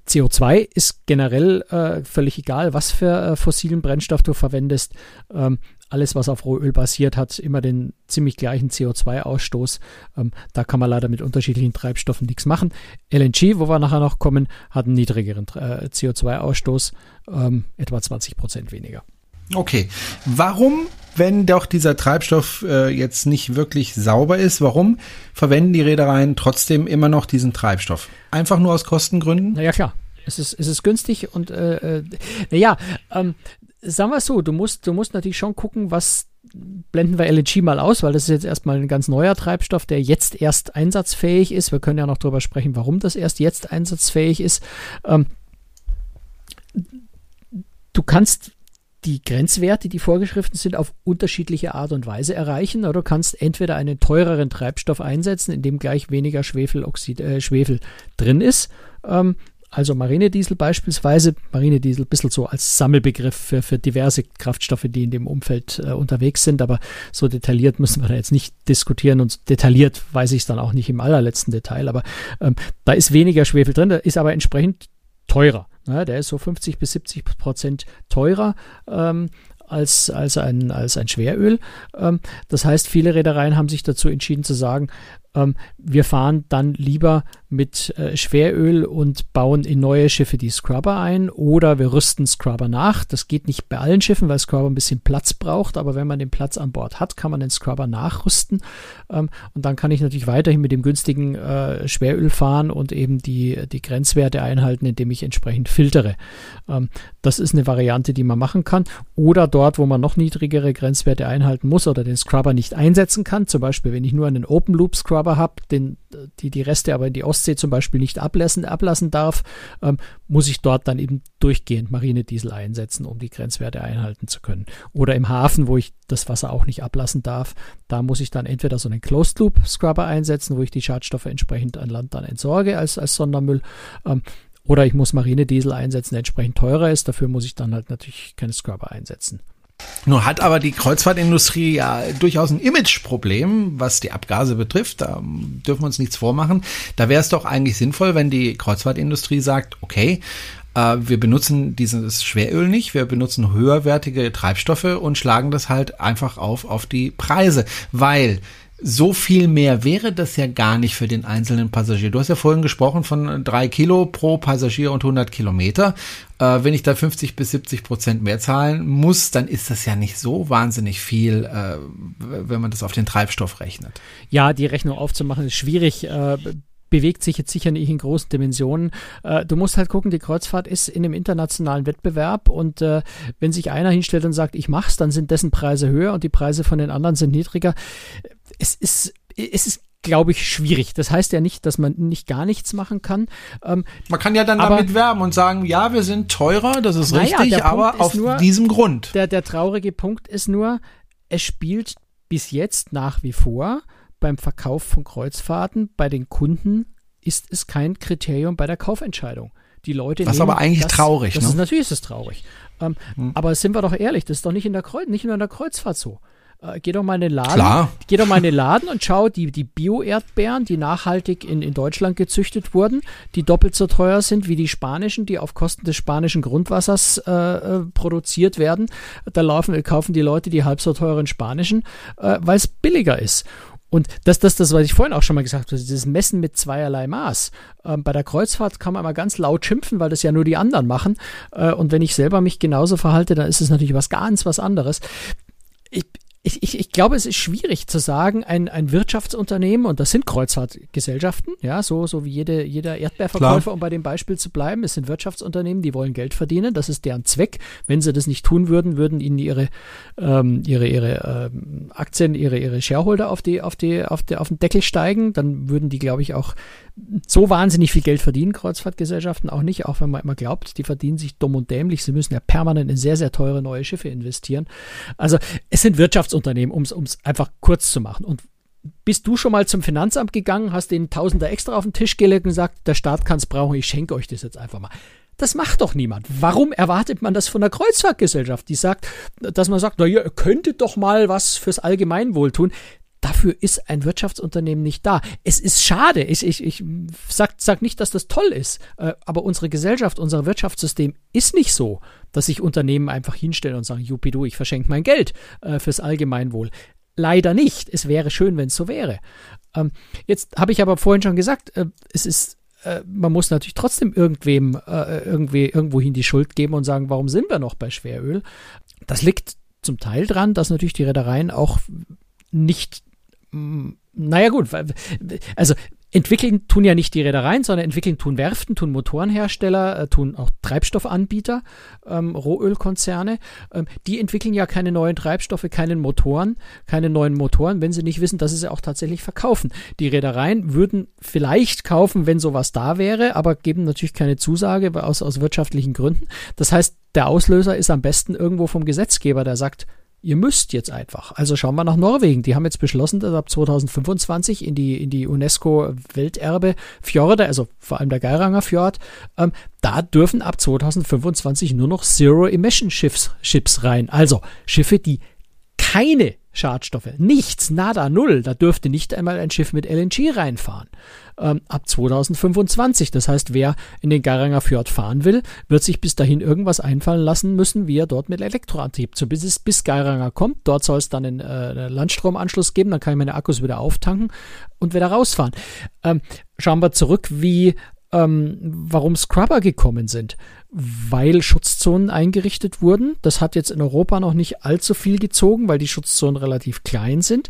CO2 ist generell äh, völlig egal, was für äh, fossilen Brennstoff du verwendest. Ähm, alles, was auf Rohöl basiert, hat immer den ziemlich gleichen CO2-Ausstoß. Ähm, da kann man leider mit unterschiedlichen Treibstoffen nichts machen. LNG, wo wir nachher noch kommen, hat einen niedrigeren äh, CO2-Ausstoß, ähm, etwa 20 Prozent weniger. Okay, warum, wenn doch dieser Treibstoff äh, jetzt nicht wirklich sauber ist, warum verwenden die Reedereien trotzdem immer noch diesen Treibstoff? Einfach nur aus Kostengründen? Naja, klar. Es ist, es ist günstig und äh, äh, naja, ähm, sagen wir es so, du musst, du musst natürlich schon gucken, was blenden wir LNG mal aus, weil das ist jetzt erstmal ein ganz neuer Treibstoff, der jetzt erst einsatzfähig ist. Wir können ja noch darüber sprechen, warum das erst jetzt einsatzfähig ist. Ähm, du kannst die Grenzwerte, die vorgeschriften sind, auf unterschiedliche Art und Weise erreichen. Oder du kannst entweder einen teureren Treibstoff einsetzen, in dem gleich weniger Schwefeloxid, äh, Schwefel drin ist. Ähm, also Marinediesel beispielsweise, Marinediesel ein bisschen so als Sammelbegriff für, für diverse Kraftstoffe, die in dem Umfeld äh, unterwegs sind, aber so detailliert müssen wir da jetzt nicht diskutieren und detailliert weiß ich es dann auch nicht im allerletzten Detail, aber ähm, da ist weniger Schwefel drin, da ist aber entsprechend teurer. Ne? Der ist so 50 bis 70 Prozent teurer ähm, als, als, ein, als ein Schweröl. Ähm, das heißt, viele Reedereien haben sich dazu entschieden zu sagen, ähm, wir fahren dann lieber mit äh, Schweröl und bauen in neue Schiffe die Scrubber ein oder wir rüsten Scrubber nach. Das geht nicht bei allen Schiffen, weil Scrubber ein bisschen Platz braucht, aber wenn man den Platz an Bord hat, kann man den Scrubber nachrüsten ähm, und dann kann ich natürlich weiterhin mit dem günstigen äh, Schweröl fahren und eben die, die Grenzwerte einhalten, indem ich entsprechend filtere. Ähm, das ist eine Variante, die man machen kann oder dort, wo man noch niedrigere Grenzwerte einhalten muss oder den Scrubber nicht einsetzen kann, zum Beispiel wenn ich nur einen Open Loop Scrubber habe, den, die die Reste aber in die Ostsee Ostsee zum Beispiel nicht ablassen, ablassen darf, ähm, muss ich dort dann eben durchgehend Marinediesel einsetzen, um die Grenzwerte einhalten zu können. Oder im Hafen, wo ich das Wasser auch nicht ablassen darf, da muss ich dann entweder so einen Closed Loop Scrubber einsetzen, wo ich die Schadstoffe entsprechend an Land dann entsorge als, als Sondermüll. Ähm, oder ich muss Marinediesel einsetzen, der entsprechend teurer ist. Dafür muss ich dann halt natürlich keine Scrubber einsetzen. Nun hat aber die Kreuzfahrtindustrie ja durchaus ein Imageproblem, was die Abgase betrifft. Da dürfen wir uns nichts vormachen. Da wäre es doch eigentlich sinnvoll, wenn die Kreuzfahrtindustrie sagt, okay, äh, wir benutzen dieses Schweröl nicht, wir benutzen höherwertige Treibstoffe und schlagen das halt einfach auf auf die Preise, weil so viel mehr wäre das ja gar nicht für den einzelnen Passagier. Du hast ja vorhin gesprochen von drei Kilo pro Passagier und 100 Kilometer. Äh, wenn ich da 50 bis 70 Prozent mehr zahlen muss, dann ist das ja nicht so wahnsinnig viel, äh, wenn man das auf den Treibstoff rechnet. Ja, die Rechnung aufzumachen ist schwierig. Äh bewegt sich jetzt sicher nicht in großen Dimensionen. Äh, du musst halt gucken, die Kreuzfahrt ist in einem internationalen Wettbewerb und äh, wenn sich einer hinstellt und sagt, ich mach's, dann sind dessen Preise höher und die Preise von den anderen sind niedriger. Es ist, es ist glaube ich, schwierig. Das heißt ja nicht, dass man nicht gar nichts machen kann. Ähm, man kann ja dann damit werben und sagen, ja, wir sind teurer, das ist naja, richtig, aber auf nur, diesem Grund. Der, der traurige Punkt ist nur, es spielt bis jetzt nach wie vor beim Verkauf von Kreuzfahrten bei den Kunden ist es kein Kriterium bei der Kaufentscheidung. Die Leute Was aber eigentlich das, traurig, das ne? Ist, natürlich ist es traurig. Ähm, hm. Aber sind wir doch ehrlich, das ist doch nicht in der Kreuz, nicht nur in der Kreuzfahrt so. Äh, geh doch mal in den Laden. Klar. Geh doch mal in den Laden und schau die, die Bio-Erdbeeren, die nachhaltig in, in Deutschland gezüchtet wurden, die doppelt so teuer sind wie die spanischen, die auf Kosten des spanischen Grundwassers äh, äh produziert werden. Da laufen, kaufen die Leute die halb so teuren spanischen, äh, weil es billiger ist. Und das, das, das, was ich vorhin auch schon mal gesagt habe, dieses Messen mit zweierlei Maß. Ähm, bei der Kreuzfahrt kann man immer ganz laut schimpfen, weil das ja nur die anderen machen. Äh, und wenn ich selber mich genauso verhalte, dann ist es natürlich was ganz was anderes. Ich, ich, ich, ich glaube, es ist schwierig zu sagen, ein, ein Wirtschaftsunternehmen, und das sind Kreuzfahrtgesellschaften, ja, so, so wie jede, jeder Erdbeerverkäufer, Klar. um bei dem Beispiel zu bleiben, es sind Wirtschaftsunternehmen, die wollen Geld verdienen, das ist deren Zweck. Wenn sie das nicht tun würden, würden ihnen ihre, ähm, ihre, ihre ähm, Aktien, ihre, ihre Shareholder auf, die, auf, die, auf, die, auf den Deckel steigen, dann würden die, glaube ich, auch so wahnsinnig viel Geld verdienen, Kreuzfahrtgesellschaften auch nicht, auch wenn man immer glaubt, die verdienen sich dumm und dämlich. Sie müssen ja permanent in sehr, sehr teure neue Schiffe investieren. Also es sind Wirtschaftsunternehmen, um es einfach kurz zu machen. Und bist du schon mal zum Finanzamt gegangen, hast den Tausender extra auf den Tisch gelegt und gesagt, der Staat kann es brauchen, ich schenke euch das jetzt einfach mal. Das macht doch niemand. Warum erwartet man das von der Kreuzfahrtgesellschaft, die sagt, dass man sagt, na ja, ihr könntet doch mal was fürs Allgemeinwohl tun dafür ist ein Wirtschaftsunternehmen nicht da. Es ist schade. Ich, ich, ich sag, sag nicht, dass das toll ist, äh, aber unsere Gesellschaft, unser Wirtschaftssystem ist nicht so, dass sich Unternehmen einfach hinstellen und sagen, Jupidu, ich verschenke mein Geld äh, fürs Allgemeinwohl. Leider nicht. Es wäre schön, wenn es so wäre. Ähm, jetzt habe ich aber vorhin schon gesagt, äh, es ist man muss natürlich trotzdem irgendwem äh, irgendwie irgendwohin die Schuld geben und sagen, warum sind wir noch bei Schweröl? Das liegt zum Teil dran, dass natürlich die Reedereien auch nicht naja gut, also entwickeln tun ja nicht die Reedereien, sondern entwickeln tun Werften, tun Motorenhersteller, äh, tun auch Treibstoffanbieter, ähm, Rohölkonzerne. Ähm, die entwickeln ja keine neuen Treibstoffe, keine Motoren, keine neuen Motoren, wenn sie nicht wissen, dass sie sie auch tatsächlich verkaufen. Die Reedereien würden vielleicht kaufen, wenn sowas da wäre, aber geben natürlich keine Zusage aus, aus wirtschaftlichen Gründen. Das heißt, der Auslöser ist am besten irgendwo vom Gesetzgeber, der sagt, ihr müsst jetzt einfach. Also schauen wir nach Norwegen. Die haben jetzt beschlossen, dass ab 2025 in die, in die UNESCO-Welterbe Fjorde, also vor allem der Geiranger Fjord, ähm, da dürfen ab 2025 nur noch Zero-Emission-Ships rein. Also Schiffe, die keine Schadstoffe, nichts, nada, null. Da dürfte nicht einmal ein Schiff mit LNG reinfahren ähm, ab 2025. Das heißt, wer in den Garanger Fjord fahren will, wird sich bis dahin irgendwas einfallen lassen müssen, wie er dort mit Elektroantrieb, so bis es bis Garanger kommt. Dort soll es dann einen, äh, Landstromanschluss geben, dann kann ich meine Akkus wieder auftanken und wieder rausfahren. Ähm, schauen wir zurück, wie ähm, warum Scrubber gekommen sind. Weil Schutzzonen eingerichtet wurden. Das hat jetzt in Europa noch nicht allzu viel gezogen, weil die Schutzzonen relativ klein sind.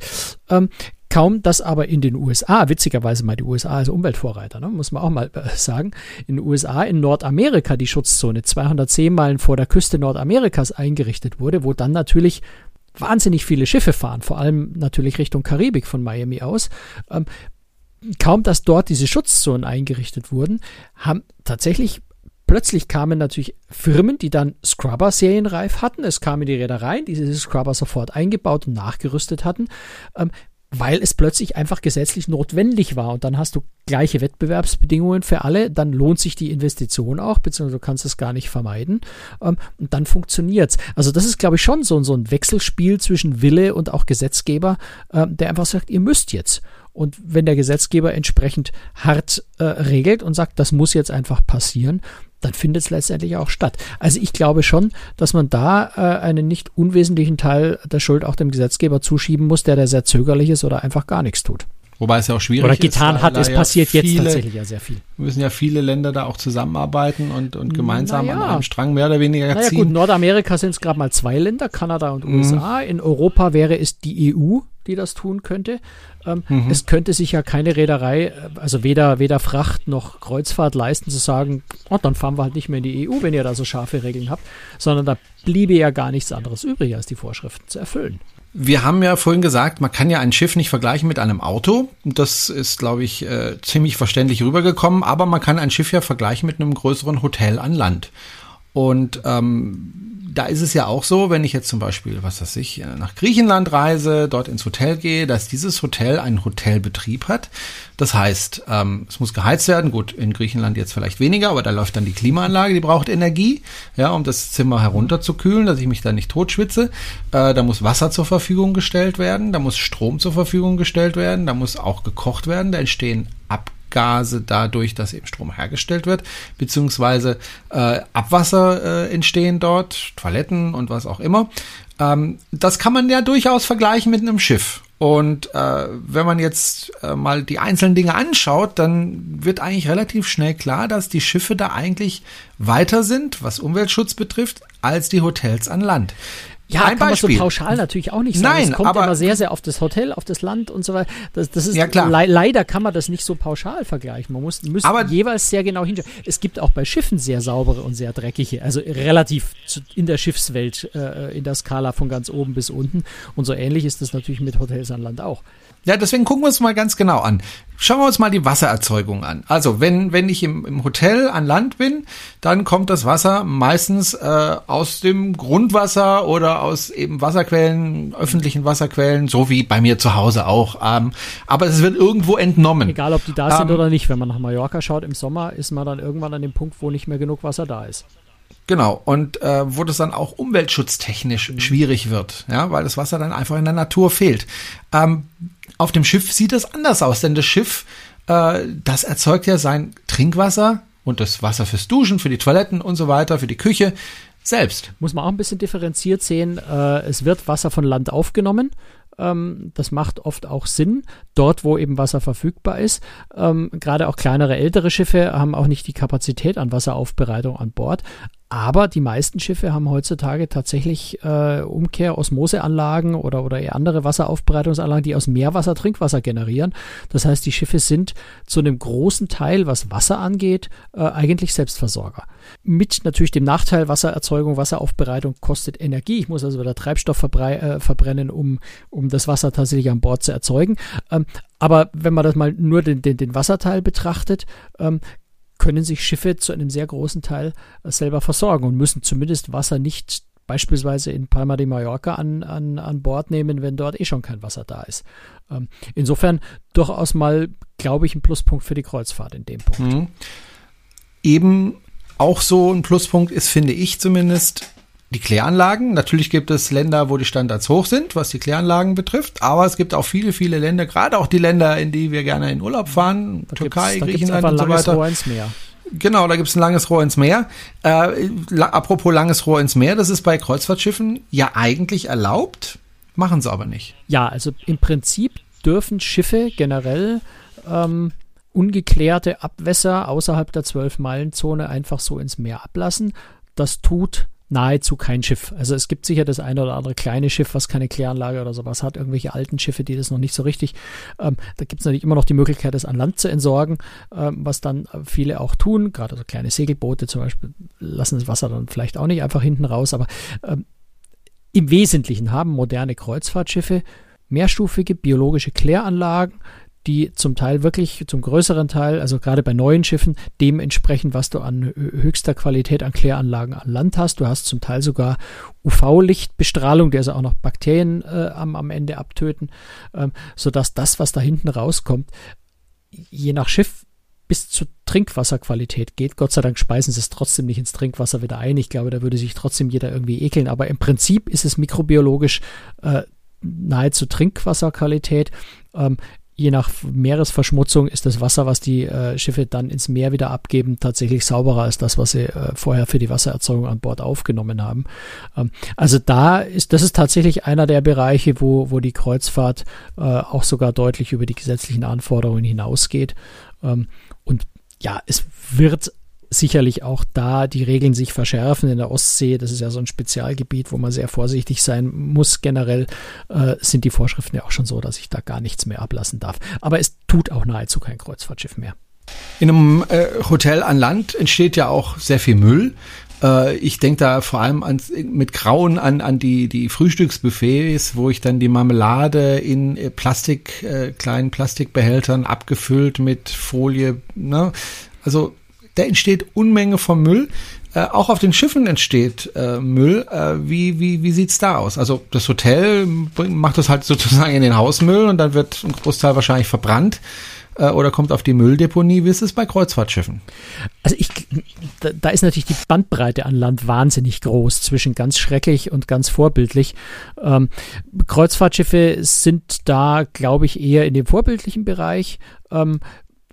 Ähm, Kaum, dass aber in den USA, witzigerweise mal die USA als Umweltvorreiter, ne, muss man auch mal äh, sagen, in den USA, in Nordamerika die Schutzzone 210 Meilen vor der Küste Nordamerikas eingerichtet wurde, wo dann natürlich wahnsinnig viele Schiffe fahren, vor allem natürlich Richtung Karibik von Miami aus. Ähm, kaum, dass dort diese Schutzzonen eingerichtet wurden, haben tatsächlich Plötzlich kamen natürlich Firmen, die dann Scrubber serienreif hatten. Es kamen die Reedereien, die diese Scrubber sofort eingebaut und nachgerüstet hatten. Ähm, weil es plötzlich einfach gesetzlich notwendig war. Und dann hast du gleiche Wettbewerbsbedingungen für alle, dann lohnt sich die Investition auch, beziehungsweise du kannst es gar nicht vermeiden. Ähm, und dann funktioniert's. Also das ist, glaube ich, schon so, so ein Wechselspiel zwischen Wille und auch Gesetzgeber, ähm, der einfach sagt, ihr müsst jetzt. Und wenn der Gesetzgeber entsprechend hart äh, regelt und sagt, das muss jetzt einfach passieren, dann findet es letztendlich auch statt. Also ich glaube schon, dass man da äh, einen nicht unwesentlichen Teil der Schuld auch dem Gesetzgeber zuschieben muss, der da sehr zögerlich ist oder einfach gar nichts tut. Wobei es ja auch schwierig Oder getan ist, hat, es passiert viele, jetzt tatsächlich ja sehr viel. Müssen ja viele Länder da auch zusammenarbeiten und, und gemeinsam naja. an einem Strang mehr oder weniger naja, ziehen. Gut, Nordamerika sind es gerade mal zwei Länder, Kanada und mhm. USA. In Europa wäre es die EU, die das tun könnte. Ähm, mhm. Es könnte sich ja keine Reederei, also weder, weder Fracht noch Kreuzfahrt leisten, zu sagen, oh, dann fahren wir halt nicht mehr in die EU, wenn ihr da so scharfe Regeln habt, sondern da bliebe ja gar nichts anderes übrig, als die Vorschriften zu erfüllen. Wir haben ja vorhin gesagt, man kann ja ein Schiff nicht vergleichen mit einem Auto. Das ist, glaube ich, äh, ziemlich verständlich rübergekommen. Aber man kann ein Schiff ja vergleichen mit einem größeren Hotel an Land. Und ähm, da ist es ja auch so, wenn ich jetzt zum Beispiel, was weiß ich, äh, nach Griechenland reise, dort ins Hotel gehe, dass dieses Hotel einen Hotelbetrieb hat. Das heißt, ähm, es muss geheizt werden. Gut, in Griechenland jetzt vielleicht weniger, aber da läuft dann die Klimaanlage, die braucht Energie, ja, um das Zimmer herunterzukühlen, dass ich mich da nicht totschwitze. Äh, da muss Wasser zur Verfügung gestellt werden, da muss Strom zur Verfügung gestellt werden, da muss auch gekocht werden, da entstehen Ab Abgase dadurch, dass eben Strom hergestellt wird, beziehungsweise äh, Abwasser äh, entstehen dort, Toiletten und was auch immer. Ähm, das kann man ja durchaus vergleichen mit einem Schiff. Und äh, wenn man jetzt äh, mal die einzelnen Dinge anschaut, dann wird eigentlich relativ schnell klar, dass die Schiffe da eigentlich weiter sind, was Umweltschutz betrifft, als die Hotels an Land. Ja, Ein kann Beispiel. man so pauschal natürlich auch nicht sagen. Nein, es kommt aber, immer sehr, sehr auf das Hotel, auf das Land und so weiter. Das, das ist ja, klar. Le leider kann man das nicht so pauschal vergleichen. Man muss muss aber, jeweils sehr genau hinschauen. Es gibt auch bei Schiffen sehr saubere und sehr dreckige, also relativ zu, in der Schiffswelt äh, in der Skala von ganz oben bis unten. Und so ähnlich ist das natürlich mit Hotels an Land auch. Ja, deswegen gucken wir uns mal ganz genau an. Schauen wir uns mal die Wassererzeugung an. Also, wenn, wenn ich im, im Hotel an Land bin, dann kommt das Wasser meistens äh, aus dem Grundwasser oder aus eben Wasserquellen, öffentlichen Wasserquellen, so wie bei mir zu Hause auch. Ähm, aber es wird irgendwo entnommen. Egal, ob die da sind ähm, oder nicht. Wenn man nach Mallorca schaut im Sommer, ist man dann irgendwann an dem Punkt, wo nicht mehr genug Wasser da ist. Genau, und äh, wo das dann auch umweltschutztechnisch mhm. schwierig wird, ja, weil das Wasser dann einfach in der Natur fehlt. Ähm, auf dem Schiff sieht das anders aus, denn das Schiff, äh, das erzeugt ja sein Trinkwasser und das Wasser fürs Duschen, für die Toiletten und so weiter, für die Küche selbst. Muss man auch ein bisschen differenziert sehen. Äh, es wird Wasser von Land aufgenommen. Ähm, das macht oft auch Sinn, dort, wo eben Wasser verfügbar ist. Ähm, gerade auch kleinere, ältere Schiffe haben auch nicht die Kapazität an Wasseraufbereitung an Bord. Aber die meisten Schiffe haben heutzutage tatsächlich äh, Umkehr, Osmoseanlagen oder, oder eher andere Wasseraufbereitungsanlagen, die aus Meerwasser Trinkwasser generieren. Das heißt, die Schiffe sind zu einem großen Teil, was Wasser angeht, äh, eigentlich Selbstversorger. Mit natürlich dem Nachteil, Wassererzeugung, Wasseraufbereitung kostet Energie. Ich muss also wieder Treibstoff äh, verbrennen, um, um das Wasser tatsächlich an Bord zu erzeugen. Ähm, aber wenn man das mal nur den, den, den Wasserteil betrachtet, ähm, können sich Schiffe zu einem sehr großen Teil äh, selber versorgen und müssen zumindest Wasser nicht beispielsweise in Palma de Mallorca an, an, an Bord nehmen, wenn dort eh schon kein Wasser da ist. Ähm, insofern durchaus mal, glaube ich, ein Pluspunkt für die Kreuzfahrt in dem Punkt. Mhm. Eben auch so ein Pluspunkt ist, finde ich zumindest, die Kläranlagen. Natürlich gibt es Länder, wo die Standards hoch sind, was die Kläranlagen betrifft, aber es gibt auch viele, viele Länder, gerade auch die Länder, in die wir gerne in Urlaub fahren, da Türkei, Griechenland und so weiter. Rohr ins Meer. Genau, da gibt es ein langes Rohr ins Meer. Äh, la, apropos langes Rohr ins Meer, das ist bei Kreuzfahrtschiffen ja eigentlich erlaubt, machen sie aber nicht. Ja, also im Prinzip dürfen Schiffe generell ähm, ungeklärte Abwässer außerhalb der 12-Meilen-Zone einfach so ins Meer ablassen. Das tut nahezu kein Schiff. Also es gibt sicher das eine oder andere kleine Schiff, was keine Kläranlage oder sowas hat, irgendwelche alten Schiffe, die das noch nicht so richtig. Ähm, da gibt es natürlich immer noch die Möglichkeit, das an Land zu entsorgen, ähm, was dann viele auch tun. Gerade so kleine Segelboote zum Beispiel lassen das Wasser dann vielleicht auch nicht einfach hinten raus, aber ähm, im Wesentlichen haben moderne Kreuzfahrtschiffe mehrstufige biologische Kläranlagen, die zum Teil wirklich, zum größeren Teil, also gerade bei neuen Schiffen, dementsprechend, was du an höchster Qualität an Kläranlagen an Land hast. Du hast zum Teil sogar UV-Lichtbestrahlung, die also auch noch Bakterien äh, am, am Ende abtöten, ähm, sodass das, was da hinten rauskommt, je nach Schiff bis zur Trinkwasserqualität geht. Gott sei Dank speisen sie es trotzdem nicht ins Trinkwasser wieder ein. Ich glaube, da würde sich trotzdem jeder irgendwie ekeln. Aber im Prinzip ist es mikrobiologisch äh, nahezu Trinkwasserqualität. Ähm, je nach Meeresverschmutzung ist das Wasser, was die äh, Schiffe dann ins Meer wieder abgeben, tatsächlich sauberer als das, was sie äh, vorher für die Wassererzeugung an Bord aufgenommen haben. Ähm, also da ist, das ist tatsächlich einer der Bereiche, wo, wo die Kreuzfahrt äh, auch sogar deutlich über die gesetzlichen Anforderungen hinausgeht. Ähm, und ja, es wird sicherlich auch da die Regeln sich verschärfen. In der Ostsee, das ist ja so ein Spezialgebiet, wo man sehr vorsichtig sein muss. Generell äh, sind die Vorschriften ja auch schon so, dass ich da gar nichts mehr ablassen darf. Aber es tut auch nahezu kein Kreuzfahrtschiff mehr. In einem äh, Hotel an Land entsteht ja auch sehr viel Müll. Äh, ich denke da vor allem an, mit Grauen an, an die, die Frühstücksbuffets, wo ich dann die Marmelade in äh, Plastik, äh, kleinen Plastikbehältern abgefüllt mit Folie, ne? Also da entsteht Unmenge von Müll. Äh, auch auf den Schiffen entsteht äh, Müll. Äh, wie wie, wie sieht's da aus? Also das Hotel macht das halt sozusagen in den Hausmüll und dann wird ein Großteil wahrscheinlich verbrannt äh, oder kommt auf die Mülldeponie. Wie ist es bei Kreuzfahrtschiffen? Also ich, da, da ist natürlich die Bandbreite an Land wahnsinnig groß zwischen ganz schrecklich und ganz vorbildlich. Ähm, Kreuzfahrtschiffe sind da, glaube ich, eher in dem vorbildlichen Bereich. Ähm,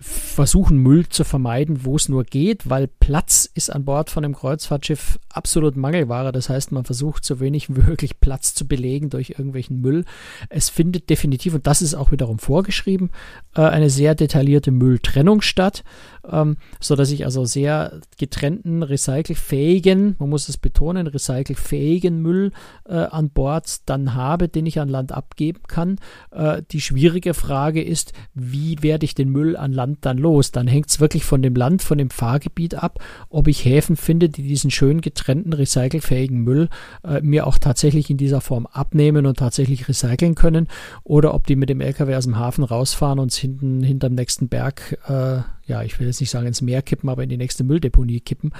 versuchen Müll zu vermeiden, wo es nur geht, weil Platz ist an Bord von einem Kreuzfahrtschiff absolut Mangelware. Das heißt, man versucht so wenig wie möglich Platz zu belegen durch irgendwelchen Müll. Es findet definitiv, und das ist auch wiederum vorgeschrieben, äh, eine sehr detaillierte Mülltrennung statt, ähm, so dass ich also sehr getrennten, recycelfähigen, man muss es betonen, recycelfähigen Müll äh, an Bord dann habe, den ich an Land abgeben kann. Äh, die schwierige Frage ist, wie werde ich den Müll an Land dann los? Dann hängt es wirklich von dem Land, von dem Fahrgebiet ab, ob ich Häfen finde, die diesen schön getrennten, recycelfähigen Müll äh, mir auch tatsächlich in dieser Form abnehmen und tatsächlich recyceln können oder ob die mit dem LKW aus dem Hafen rausfahren und es hinten hinterm nächsten Berg, äh, ja, ich will jetzt nicht sagen ins Meer kippen, aber in die nächste Mülldeponie kippen.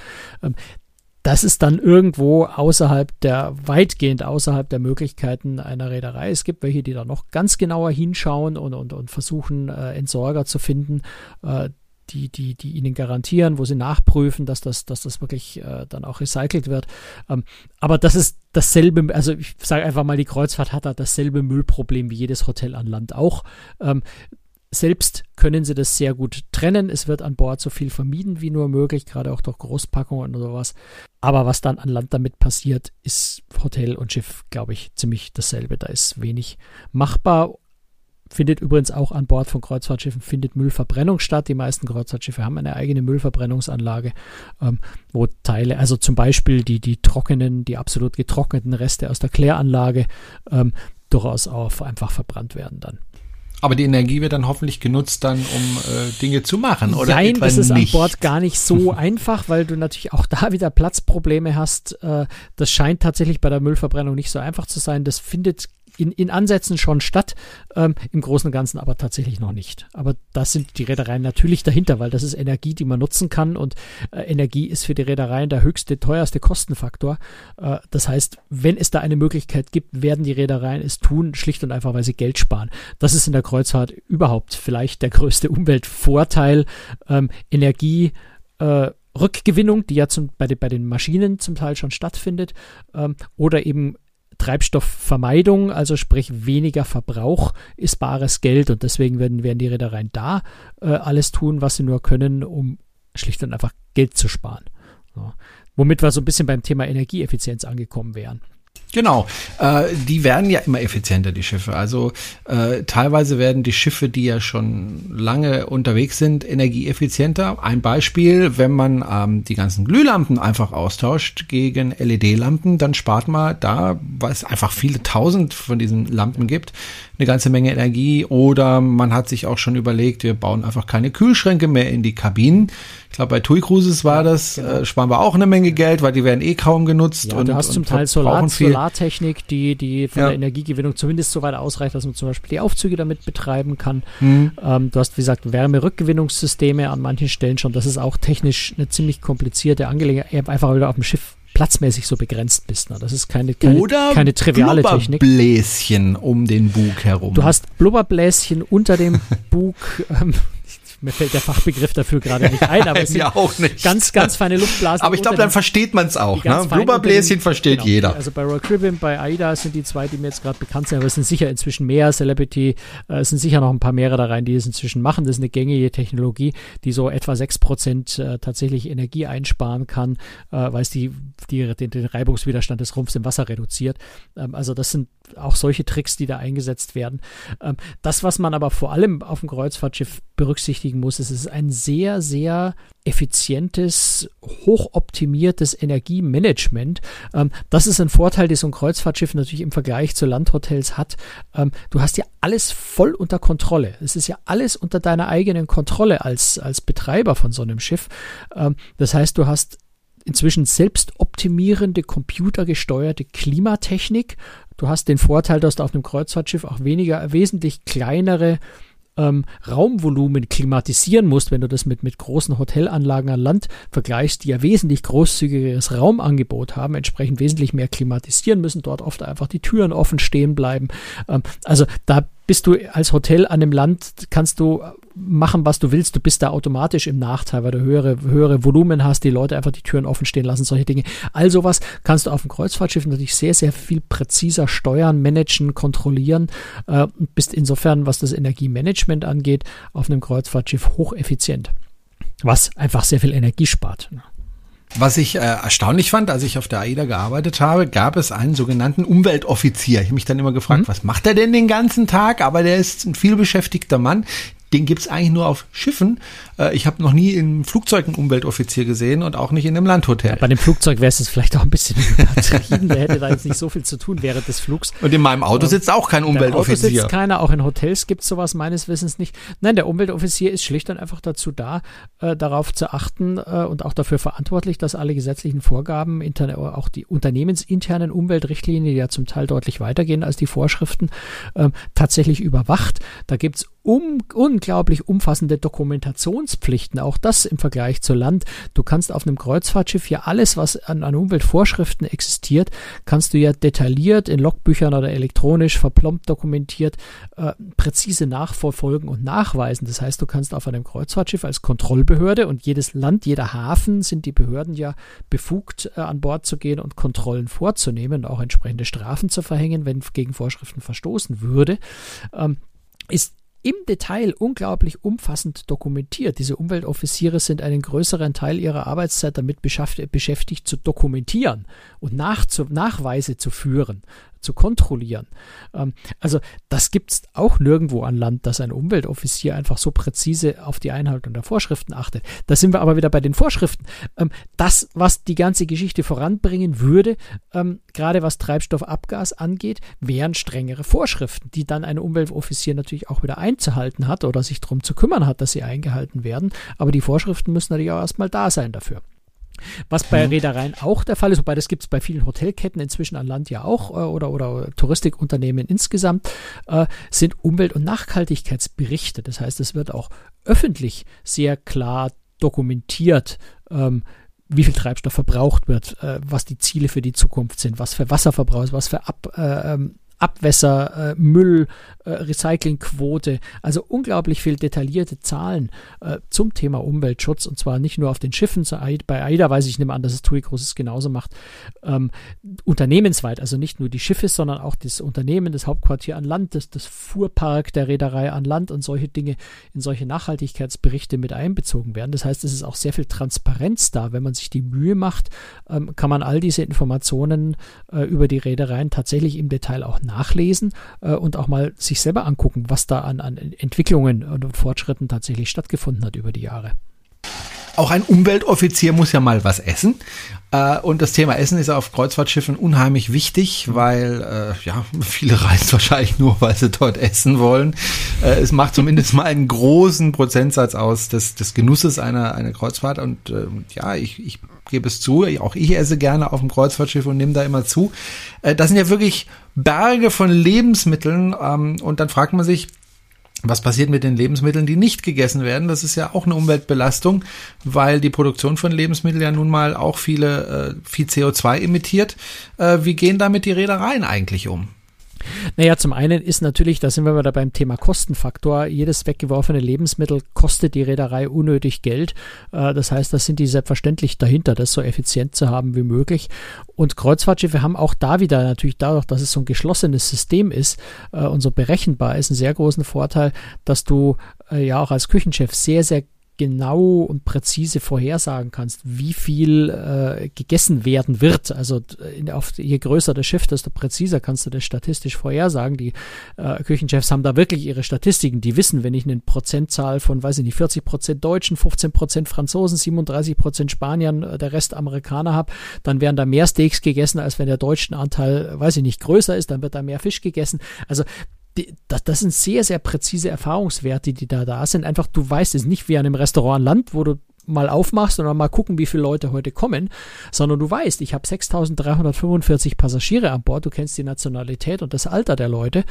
Ähm, das ist dann irgendwo außerhalb der, weitgehend außerhalb der Möglichkeiten einer Reederei. Es gibt welche, die da noch ganz genauer hinschauen und, und, und versuchen, äh, Entsorger zu finden, äh, die, die, die ihnen garantieren, wo sie nachprüfen, dass das, dass das wirklich äh, dann auch recycelt wird. Ähm, aber das ist dasselbe, also ich sage einfach mal, die Kreuzfahrt hat da dasselbe Müllproblem wie jedes Hotel an Land auch. Ähm, selbst können sie das sehr gut trennen. Es wird an Bord so viel vermieden wie nur möglich, gerade auch durch Großpackungen oder sowas. Aber was dann an Land damit passiert, ist Hotel und Schiff, glaube ich, ziemlich dasselbe. Da ist wenig machbar. Findet übrigens auch an Bord von Kreuzfahrtschiffen findet Müllverbrennung statt. Die meisten Kreuzfahrtschiffe haben eine eigene Müllverbrennungsanlage, ähm, wo Teile, also zum Beispiel die, die trockenen, die absolut getrockneten Reste aus der Kläranlage ähm, durchaus auch einfach verbrannt werden dann. Aber die Energie wird dann hoffentlich genutzt, dann um äh, Dinge zu machen, oder? Nein, das ist nicht. an Bord gar nicht so einfach, weil du natürlich auch da wieder Platzprobleme hast. Äh, das scheint tatsächlich bei der Müllverbrennung nicht so einfach zu sein. Das findet in, in Ansätzen schon statt, ähm, im Großen und Ganzen aber tatsächlich noch nicht. Aber da sind die Reedereien natürlich dahinter, weil das ist Energie, die man nutzen kann und äh, Energie ist für die Reedereien der höchste, teuerste Kostenfaktor. Äh, das heißt, wenn es da eine Möglichkeit gibt, werden die Reedereien es tun, schlicht und einfach, weil sie Geld sparen. Das ist in der Kreuzfahrt überhaupt vielleicht der größte Umweltvorteil. Ähm, Energie, äh, Rückgewinnung, die ja zum, bei, bei den Maschinen zum Teil schon stattfindet, ähm, oder eben Treibstoffvermeidung, also sprich weniger Verbrauch, ist bares Geld und deswegen werden, werden die Reedereien da äh, alles tun, was sie nur können, um schlicht und einfach Geld zu sparen. So. Womit wir so ein bisschen beim Thema Energieeffizienz angekommen wären. Genau, äh, die werden ja immer effizienter, die Schiffe. Also äh, teilweise werden die Schiffe, die ja schon lange unterwegs sind, energieeffizienter. Ein Beispiel, wenn man ähm, die ganzen Glühlampen einfach austauscht gegen LED-Lampen, dann spart man da, weil es einfach viele tausend von diesen Lampen gibt, eine ganze Menge Energie. Oder man hat sich auch schon überlegt, wir bauen einfach keine Kühlschränke mehr in die Kabinen. Ich glaube, bei TUI Cruises war das, genau. äh, sparen wir auch eine Menge Geld, weil die werden eh kaum genutzt. Ja, und, du hast zum Teil Solar, Solartechnik, die, die von ja. der Energiegewinnung zumindest so weit ausreicht, dass man zum Beispiel die Aufzüge damit betreiben kann. Mhm. Ähm, du hast, wie gesagt, Wärmerückgewinnungssysteme an manchen Stellen schon. Das ist auch technisch eine ziemlich komplizierte Angelegenheit. Einfach wieder auf dem Schiff platzmäßig so begrenzt bist. Ne? Das ist keine, keine, Oder keine triviale Technik. Blubberbläschen um den Bug herum. Du hast Blubberbläschen unter dem Bug. Ähm, mir fällt der Fachbegriff dafür gerade nicht ein, aber es sind auch nicht. ganz, ganz feine Luftblasen. Aber ich glaube, dann versteht man es auch. Ne? Blubberbläschen versteht genau. jeder. Also bei Royal Caribbean, bei AIDA sind die zwei, die mir jetzt gerade bekannt sind, aber es sind sicher inzwischen mehr. Celebrity, äh, es sind sicher noch ein paar mehrere da rein, die es inzwischen machen. Das ist eine gängige Technologie, die so etwa 6% äh, tatsächlich Energie einsparen kann, äh, weil es die, die, den, den Reibungswiderstand des Rumpfs im Wasser reduziert. Ähm, also das sind auch solche Tricks, die da eingesetzt werden. Ähm, das, was man aber vor allem auf dem Kreuzfahrtschiff berücksichtigen muss, es ist ein sehr, sehr effizientes, hochoptimiertes Energiemanagement. Ähm, das ist ein Vorteil, den so ein Kreuzfahrtschiff natürlich im Vergleich zu Landhotels hat. Ähm, du hast ja alles voll unter Kontrolle. Es ist ja alles unter deiner eigenen Kontrolle als, als Betreiber von so einem Schiff. Ähm, das heißt, du hast inzwischen selbst optimierende, computergesteuerte Klimatechnik. Du hast den Vorteil, dass du auf einem Kreuzfahrtschiff auch weniger, wesentlich kleinere ähm, Raumvolumen klimatisieren musst, wenn du das mit, mit großen Hotelanlagen an Land vergleichst, die ja wesentlich großzügigeres Raumangebot haben, entsprechend wesentlich mehr klimatisieren müssen, dort oft einfach die Türen offen stehen bleiben. Ähm, also da bist du als Hotel an einem Land, kannst du machen, was du willst. Du bist da automatisch im Nachteil, weil du höhere, höhere Volumen hast, die Leute einfach die Türen offen stehen lassen, solche Dinge. All sowas kannst du auf dem Kreuzfahrtschiff natürlich sehr, sehr viel präziser steuern, managen, kontrollieren. Äh, bist insofern, was das Energiemanagement angeht, auf einem Kreuzfahrtschiff hocheffizient. Was einfach sehr viel Energie spart. Was ich äh, erstaunlich fand, als ich auf der AIDA gearbeitet habe, gab es einen sogenannten Umweltoffizier. Ich habe mich dann immer gefragt, mhm. was macht er denn den ganzen Tag? Aber der ist ein vielbeschäftigter Mann, den gibt's eigentlich nur auf Schiffen. Äh, ich habe noch nie im Flugzeug einen Umweltoffizier gesehen und auch nicht in einem Landhotel. Ja, bei dem Flugzeug wäre es vielleicht auch ein bisschen übertrieben. Der hätte da jetzt nicht so viel zu tun während des Flugs. Und in meinem Auto sitzt auch kein Umweltoffizier. In Auto sitzt keiner, auch in Hotels gibt's sowas meines Wissens nicht. Nein, der Umweltoffizier ist schlicht und einfach dazu da, äh, darauf zu achten äh, und auch dafür verantwortlich, dass alle gesetzlichen Vorgaben, interne, auch die unternehmensinternen Umweltrichtlinien, die ja zum Teil deutlich weitergehen als die Vorschriften, äh, tatsächlich überwacht. Da gibt's um, unglaublich umfassende Dokumentationspflichten, auch das im Vergleich zu Land. Du kannst auf einem Kreuzfahrtschiff ja alles, was an, an Umweltvorschriften existiert, kannst du ja detailliert in Logbüchern oder elektronisch verplombt dokumentiert äh, präzise nachverfolgen und nachweisen. Das heißt, du kannst auf einem Kreuzfahrtschiff als Kontrollbehörde und jedes Land, jeder Hafen sind die Behörden ja befugt, äh, an Bord zu gehen und Kontrollen vorzunehmen und auch entsprechende Strafen zu verhängen, wenn gegen Vorschriften verstoßen würde. Ähm, ist im Detail unglaublich umfassend dokumentiert. Diese Umweltoffiziere sind einen größeren Teil ihrer Arbeitszeit damit beschäftigt, zu dokumentieren und Nachweise zu führen zu kontrollieren. Ähm, also das gibt es auch nirgendwo an Land, dass ein Umweltoffizier einfach so präzise auf die Einhaltung der Vorschriften achtet. Da sind wir aber wieder bei den Vorschriften. Ähm, das, was die ganze Geschichte voranbringen würde, ähm, gerade was Treibstoffabgas angeht, wären strengere Vorschriften, die dann ein Umweltoffizier natürlich auch wieder einzuhalten hat oder sich darum zu kümmern hat, dass sie eingehalten werden. Aber die Vorschriften müssen natürlich auch erstmal da sein dafür. Was bei mhm. Reedereien auch der Fall ist, wobei das gibt es bei vielen Hotelketten inzwischen an Land ja auch äh, oder, oder Touristikunternehmen insgesamt, äh, sind Umwelt- und Nachhaltigkeitsberichte. Das heißt, es wird auch öffentlich sehr klar dokumentiert, ähm, wie viel Treibstoff verbraucht wird, äh, was die Ziele für die Zukunft sind, was für Wasserverbrauch ist, was für Ab, äh, ähm, Abwässer, äh, Müll, äh, Recyclingquote, also unglaublich viel detaillierte Zahlen äh, zum Thema Umweltschutz und zwar nicht nur auf den Schiffen, bei AIDA weiß ich nicht mehr an, dass es TUI Großes genauso macht, ähm, unternehmensweit, also nicht nur die Schiffe, sondern auch das Unternehmen, das Hauptquartier an Land, das, das Fuhrpark der Reederei an Land und solche Dinge in solche Nachhaltigkeitsberichte mit einbezogen werden. Das heißt, es ist auch sehr viel Transparenz da. Wenn man sich die Mühe macht, ähm, kann man all diese Informationen äh, über die Reedereien tatsächlich im Detail auch nachlesen äh, und auch mal sich selber angucken, was da an, an Entwicklungen und Fortschritten tatsächlich stattgefunden hat über die Jahre. Auch ein Umweltoffizier muss ja mal was essen. Äh, und das Thema Essen ist auf Kreuzfahrtschiffen unheimlich wichtig, weil äh, ja viele reisen wahrscheinlich nur, weil sie dort essen wollen. Äh, es macht zumindest mal einen großen Prozentsatz aus des, des Genusses einer, einer Kreuzfahrt. Und äh, ja, ich, ich gebe es zu, auch ich esse gerne auf dem Kreuzfahrtschiff und nehme da immer zu. Äh, das sind ja wirklich Berge von Lebensmitteln. Ähm, und dann fragt man sich, was passiert mit den Lebensmitteln, die nicht gegessen werden? Das ist ja auch eine Umweltbelastung, weil die Produktion von Lebensmitteln ja nun mal auch viele, äh, viel CO2 emittiert. Äh, wie gehen damit die Reedereien eigentlich um? Naja, zum einen ist natürlich, da sind wir wieder beim Thema Kostenfaktor, jedes weggeworfene Lebensmittel kostet die Reederei unnötig Geld. Äh, das heißt, das sind die selbstverständlich dahinter, das so effizient zu haben wie möglich. Und Kreuzfahrtschiffe haben auch da wieder natürlich dadurch, dass es so ein geschlossenes System ist äh, und so berechenbar ist, einen sehr großen Vorteil, dass du äh, ja auch als Küchenchef sehr, sehr genau und präzise vorhersagen kannst, wie viel äh, gegessen werden wird. Also in, auf, je größer das Schiff, desto präziser kannst du das statistisch vorhersagen. Die äh, Küchenchefs haben da wirklich ihre Statistiken. Die wissen, wenn ich eine Prozentzahl von, weiß ich nicht, 40 Prozent Deutschen, 15 Prozent Franzosen, 37 Prozent Spaniern, äh, der Rest Amerikaner habe, dann werden da mehr Steaks gegessen, als wenn der deutsche Anteil, weiß ich nicht, größer ist, dann wird da mehr Fisch gegessen. Also die, das, das sind sehr, sehr präzise Erfahrungswerte, die da da sind. Einfach, du weißt es nicht wie an einem Restaurant Land, wo du mal aufmachst und dann mal gucken, wie viele Leute heute kommen, sondern du weißt, ich habe 6.345 Passagiere an Bord, du kennst die Nationalität und das Alter der Leute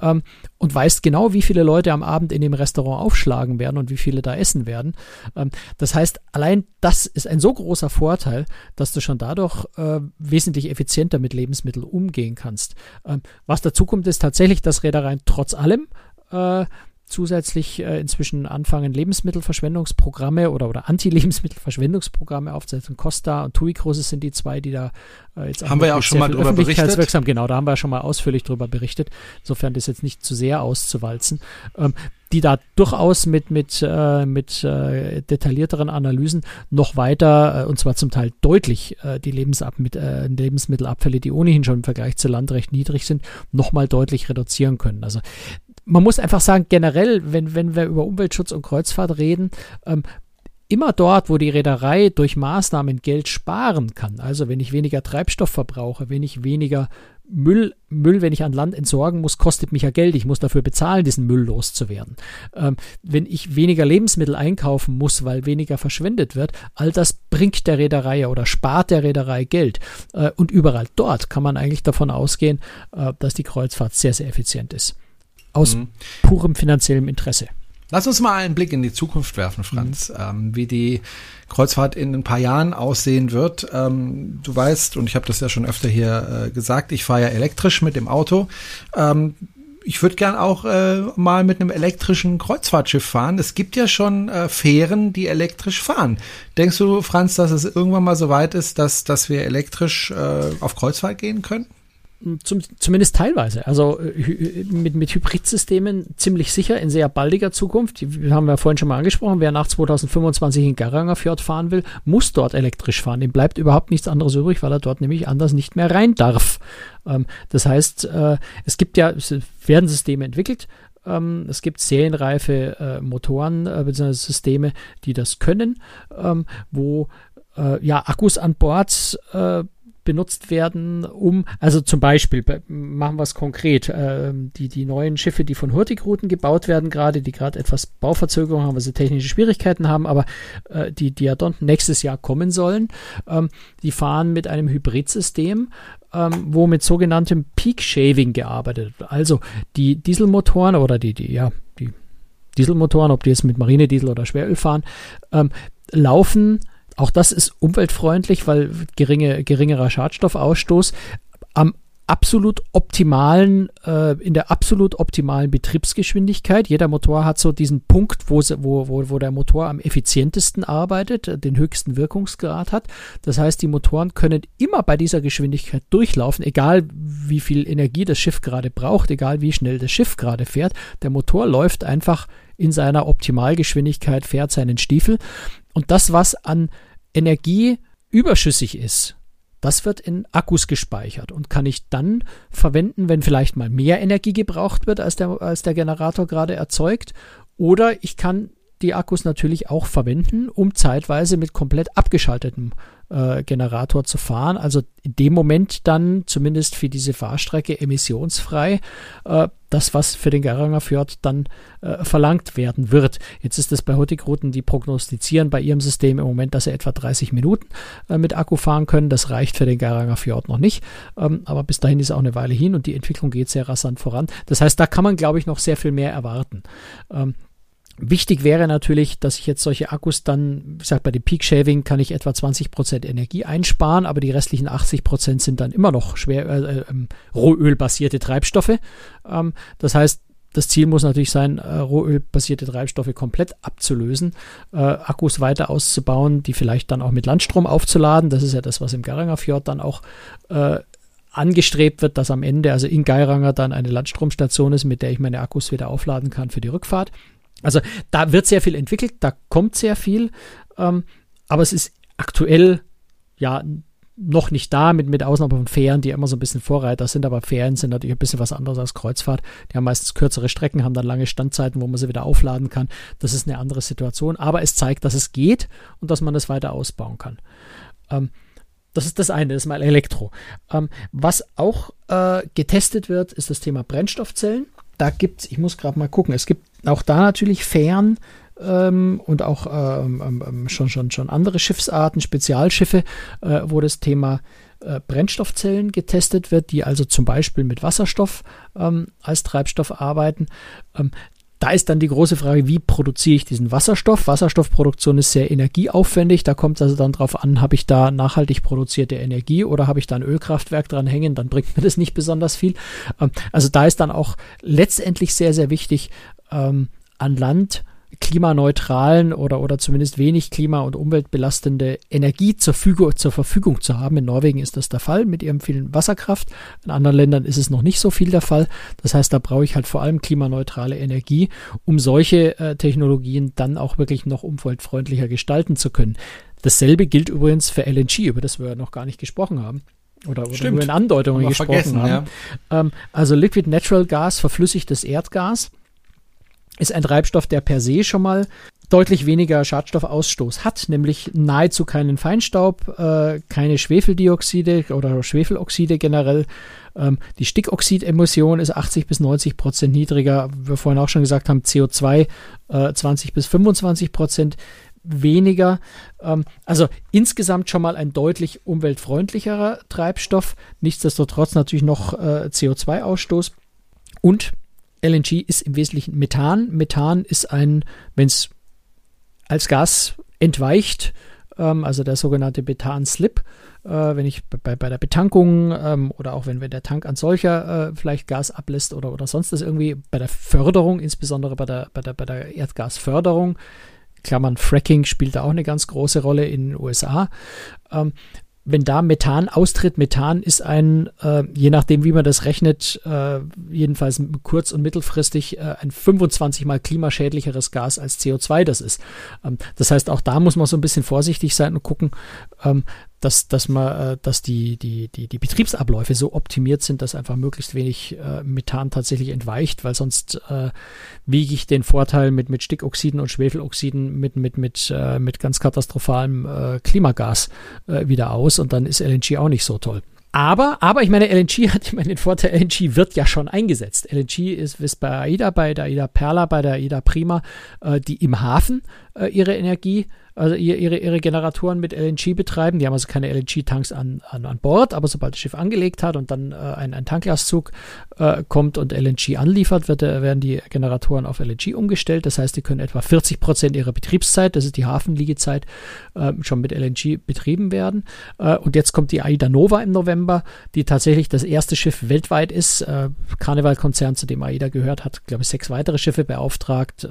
ähm, und weißt genau, wie viele Leute am Abend in dem Restaurant aufschlagen werden und wie viele da essen werden. Ähm, das heißt, allein das ist ein so großer Vorteil, dass du schon dadurch äh, wesentlich effizienter mit Lebensmitteln umgehen kannst. Ähm, was dazu kommt, ist tatsächlich, dass Reedereien trotz allem äh, zusätzlich äh, inzwischen anfangen, Lebensmittelverschwendungsprogramme oder, oder Anti-Lebensmittelverschwendungsprogramme aufzusetzen. Costa und TUI Cruises sind die zwei, die da äh, jetzt haben wir ja auch schon mal drüber berichtet. Genau, da haben wir schon mal ausführlich drüber berichtet. Insofern das jetzt nicht zu sehr auszuwalzen. Ähm, die da durchaus mit, mit, äh, mit äh, detaillierteren Analysen noch weiter, äh, und zwar zum Teil deutlich, äh, die Lebensab mit, äh, Lebensmittelabfälle, die ohnehin schon im Vergleich zu Land recht niedrig sind, nochmal deutlich reduzieren können. Also man muss einfach sagen, generell, wenn, wenn wir über Umweltschutz und Kreuzfahrt reden, ähm, immer dort, wo die Reederei durch Maßnahmen Geld sparen kann, also wenn ich weniger Treibstoff verbrauche, wenn ich weniger Müll, Müll, wenn ich an Land entsorgen muss, kostet mich ja Geld. Ich muss dafür bezahlen, diesen Müll loszuwerden. Ähm, wenn ich weniger Lebensmittel einkaufen muss, weil weniger verschwendet wird, all das bringt der Reederei oder spart der Reederei Geld. Äh, und überall dort kann man eigentlich davon ausgehen, äh, dass die Kreuzfahrt sehr, sehr effizient ist. Aus mhm. purem finanziellem Interesse. Lass uns mal einen Blick in die Zukunft werfen, Franz, mhm. ähm, wie die Kreuzfahrt in ein paar Jahren aussehen wird. Ähm, du weißt, und ich habe das ja schon öfter hier äh, gesagt, ich fahre ja elektrisch mit dem Auto. Ähm, ich würde gern auch äh, mal mit einem elektrischen Kreuzfahrtschiff fahren. Es gibt ja schon äh, Fähren, die elektrisch fahren. Denkst du, Franz, dass es irgendwann mal so weit ist, dass, dass wir elektrisch äh, auf Kreuzfahrt gehen können? Zum, zumindest teilweise. Also äh, mit, mit Hybridsystemen ziemlich sicher in sehr baldiger Zukunft. Die haben wir vorhin schon mal angesprochen. Wer nach 2025 in Garanger Fjord fahren will, muss dort elektrisch fahren. Dem bleibt überhaupt nichts anderes übrig, weil er dort nämlich anders nicht mehr rein darf. Ähm, das heißt, äh, es gibt ja, es werden Systeme entwickelt. Ähm, es gibt serienreife äh, Motoren äh, bzw. Systeme, die das können, ähm, wo äh, ja Akkus an Bord äh, benutzt werden, um, also zum Beispiel, machen wir es konkret, äh, die, die neuen Schiffe, die von Hurtigruten gebaut werden, gerade, die gerade etwas Bauverzögerung haben, weil sie technische Schwierigkeiten haben, aber äh, die, dann nächstes Jahr kommen sollen, ähm, die fahren mit einem Hybridsystem, ähm, wo mit sogenanntem Peak Shaving gearbeitet wird. Also die Dieselmotoren oder die, die, ja, die Dieselmotoren, ob die jetzt mit Marinediesel oder Schweröl fahren, ähm, laufen auch das ist umweltfreundlich, weil geringe, geringerer Schadstoffausstoß am absolut optimalen, äh, in der absolut optimalen Betriebsgeschwindigkeit. Jeder Motor hat so diesen Punkt, wo, wo, wo, wo der Motor am effizientesten arbeitet, den höchsten Wirkungsgrad hat. Das heißt, die Motoren können immer bei dieser Geschwindigkeit durchlaufen, egal wie viel Energie das Schiff gerade braucht, egal wie schnell das Schiff gerade fährt. Der Motor läuft einfach in seiner Optimalgeschwindigkeit, fährt seinen Stiefel. Und das, was an Energie überschüssig ist, das wird in Akkus gespeichert und kann ich dann verwenden, wenn vielleicht mal mehr Energie gebraucht wird, als der, als der Generator gerade erzeugt. Oder ich kann die Akkus natürlich auch verwenden, um zeitweise mit komplett abgeschaltetem äh, Generator zu fahren. Also in dem Moment dann zumindest für diese Fahrstrecke emissionsfrei äh, das, was für den Garanger Fjord dann äh, verlangt werden wird. Jetzt ist es bei Hurtigruten, die prognostizieren bei ihrem System im Moment, dass sie etwa 30 Minuten äh, mit Akku fahren können. Das reicht für den Garanger Fjord noch nicht. Ähm, aber bis dahin ist auch eine Weile hin und die Entwicklung geht sehr rasant voran. Das heißt, da kann man, glaube ich, noch sehr viel mehr erwarten. Ähm, Wichtig wäre natürlich, dass ich jetzt solche Akkus dann, ich sag bei dem Peak Shaving kann ich etwa 20% Energie einsparen, aber die restlichen 80% sind dann immer noch schwer äh, äh, rohölbasierte Treibstoffe. Ähm, das heißt, das Ziel muss natürlich sein, äh, rohölbasierte Treibstoffe komplett abzulösen, äh, Akkus weiter auszubauen, die vielleicht dann auch mit Landstrom aufzuladen. Das ist ja das, was im Garanger Fjord dann auch äh, angestrebt wird, dass am Ende, also in Geiranger, dann eine Landstromstation ist, mit der ich meine Akkus wieder aufladen kann für die Rückfahrt. Also da wird sehr viel entwickelt, da kommt sehr viel, ähm, aber es ist aktuell ja noch nicht da, mit, mit Ausnahme von Fähren, die immer so ein bisschen Vorreiter sind, aber Fähren sind natürlich ein bisschen was anderes als Kreuzfahrt. Die haben meistens kürzere Strecken, haben dann lange Standzeiten, wo man sie wieder aufladen kann. Das ist eine andere Situation, aber es zeigt, dass es geht und dass man es weiter ausbauen kann. Ähm, das ist das eine, das ist mal Elektro. Ähm, was auch äh, getestet wird, ist das Thema Brennstoffzellen. Da gibt es, ich muss gerade mal gucken, es gibt auch da natürlich Fähren, äh, ähm, und auch ähm, ähm, ähm, schon, schon, schon andere Schiffsarten, Spezialschiffe, äh, wo das Thema äh, Brennstoffzellen getestet wird, die also zum Beispiel mit Wasserstoff ähm, als Treibstoff arbeiten. Da ist dann die große Frage, wie produziere ich diesen Wasserstoff? Wasserstoffproduktion ist sehr energieaufwendig. Da kommt es also dann darauf an, habe ich da nachhaltig produzierte Energie oder habe ich da ein Ölkraftwerk dran hängen? Dann bringt mir das nicht besonders viel. Ähm, also da ist dann auch letztendlich sehr, sehr wichtig, ähm, an Land klimaneutralen oder, oder zumindest wenig klima- und umweltbelastende Energie zur, Füge, zur Verfügung zu haben. In Norwegen ist das der Fall mit ihrem vielen Wasserkraft. In anderen Ländern ist es noch nicht so viel der Fall. Das heißt, da brauche ich halt vor allem klimaneutrale Energie, um solche äh, Technologien dann auch wirklich noch umweltfreundlicher gestalten zu können. Dasselbe gilt übrigens für LNG, über das wir noch gar nicht gesprochen haben oder, oder nur in Andeutungen gesprochen haben. Ja. Ähm, also Liquid Natural Gas, verflüssigtes Erdgas ist ein Treibstoff, der per se schon mal deutlich weniger Schadstoffausstoß hat, nämlich nahezu keinen Feinstaub, äh, keine Schwefeldioxide oder Schwefeloxide generell. Ähm, die Stickoxidemission ist 80 bis 90 Prozent niedriger. Wir vorhin auch schon gesagt haben, CO2 äh, 20 bis 25 Prozent weniger. Ähm, also insgesamt schon mal ein deutlich umweltfreundlicherer Treibstoff. Nichtsdestotrotz natürlich noch äh, CO2-Ausstoß. Und LNG ist im Wesentlichen Methan. Methan ist ein, wenn es als Gas entweicht, ähm, also der sogenannte Methan-Slip, äh, wenn ich bei, bei der Betankung ähm, oder auch wenn, wenn der Tank an solcher äh, vielleicht Gas ablässt oder, oder sonst das irgendwie bei der Förderung, insbesondere bei der, bei der, bei der Erdgasförderung, Klammern Fracking spielt da auch eine ganz große Rolle in den USA. Ähm, wenn da Methan austritt, Methan ist ein, äh, je nachdem wie man das rechnet, äh, jedenfalls kurz- und mittelfristig äh, ein 25 mal klimaschädlicheres Gas als CO2 das ist. Ähm, das heißt, auch da muss man so ein bisschen vorsichtig sein und gucken, ähm, dass, dass man, äh, dass die, die, die, die Betriebsabläufe so optimiert sind, dass einfach möglichst wenig äh, Methan tatsächlich entweicht, weil sonst äh, wiege ich den Vorteil mit, mit Stickoxiden und Schwefeloxiden mit, mit, mit, äh, mit ganz katastrophalem Klimagas wieder aus und dann ist LNG auch nicht so toll. Aber, aber ich meine, LNG hat, meine, den Vorteil, LNG wird ja schon eingesetzt. LNG ist, ist bei AIDA, bei der AIDA Perla, bei der AIDA Prima, äh, die im Hafen äh, ihre Energie also ihre, ihre Generatoren mit LNG betreiben. Die haben also keine LNG-Tanks an, an, an Bord, aber sobald das Schiff angelegt hat und dann äh, ein, ein Tanklastzug äh, kommt und LNG anliefert, wird, äh, werden die Generatoren auf LNG umgestellt. Das heißt, die können etwa 40 Prozent ihrer Betriebszeit, das ist die Hafenliegezeit, äh, schon mit LNG betrieben werden. Äh, und jetzt kommt die AIDA Nova im November, die tatsächlich das erste Schiff weltweit ist. Äh, Karneval-Konzern, zu dem AIDA gehört, hat, glaube ich, sechs weitere Schiffe beauftragt.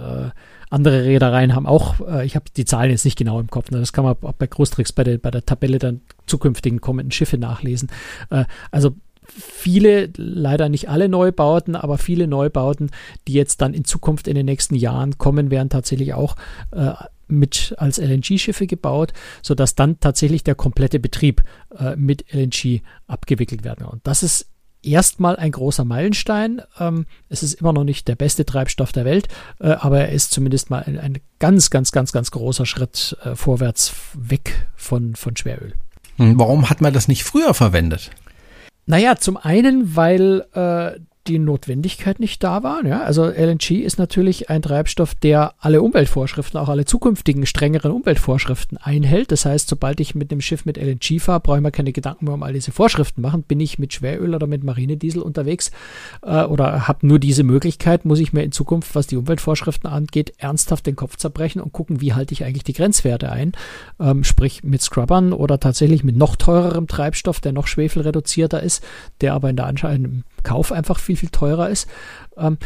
Andere Reedereien haben auch, äh, ich habe die Zahlen jetzt nicht genau im Kopf, ne? das kann man auch bei Großtricks bei der, bei der Tabelle dann zukünftigen kommenden Schiffe nachlesen. Äh, also viele, leider nicht alle Neubauten, aber viele Neubauten, die jetzt dann in Zukunft in den nächsten Jahren kommen, werden tatsächlich auch äh, mit als LNG-Schiffe gebaut, sodass dann tatsächlich der komplette Betrieb äh, mit LNG abgewickelt werden. Und das ist erstmal ein großer Meilenstein. Ähm, es ist immer noch nicht der beste Treibstoff der Welt, äh, aber er ist zumindest mal ein, ein, ganz, ganz, ganz, ganz großer Schritt äh, vorwärts weg von, von Schweröl. Hm, warum hat man das nicht früher verwendet? Naja, zum einen, weil äh, die Notwendigkeit nicht da war. Ja? Also LNG ist natürlich ein Treibstoff, der alle Umweltvorschriften, auch alle zukünftigen strengeren Umweltvorschriften einhält. Das heißt, sobald ich mit dem Schiff mit LNG fahre, brauche ich mir keine Gedanken mehr um all diese Vorschriften machen. Bin ich mit Schweröl oder mit Marinediesel unterwegs äh, oder habe nur diese Möglichkeit, muss ich mir in Zukunft, was die Umweltvorschriften angeht, ernsthaft den Kopf zerbrechen und gucken, wie halte ich eigentlich die Grenzwerte ein. Ähm, sprich mit Scrubbern oder tatsächlich mit noch teurerem Treibstoff, der noch schwefelreduzierter ist, der aber in der Anscheinend Kauf einfach viel, viel teurer ist. Ähm,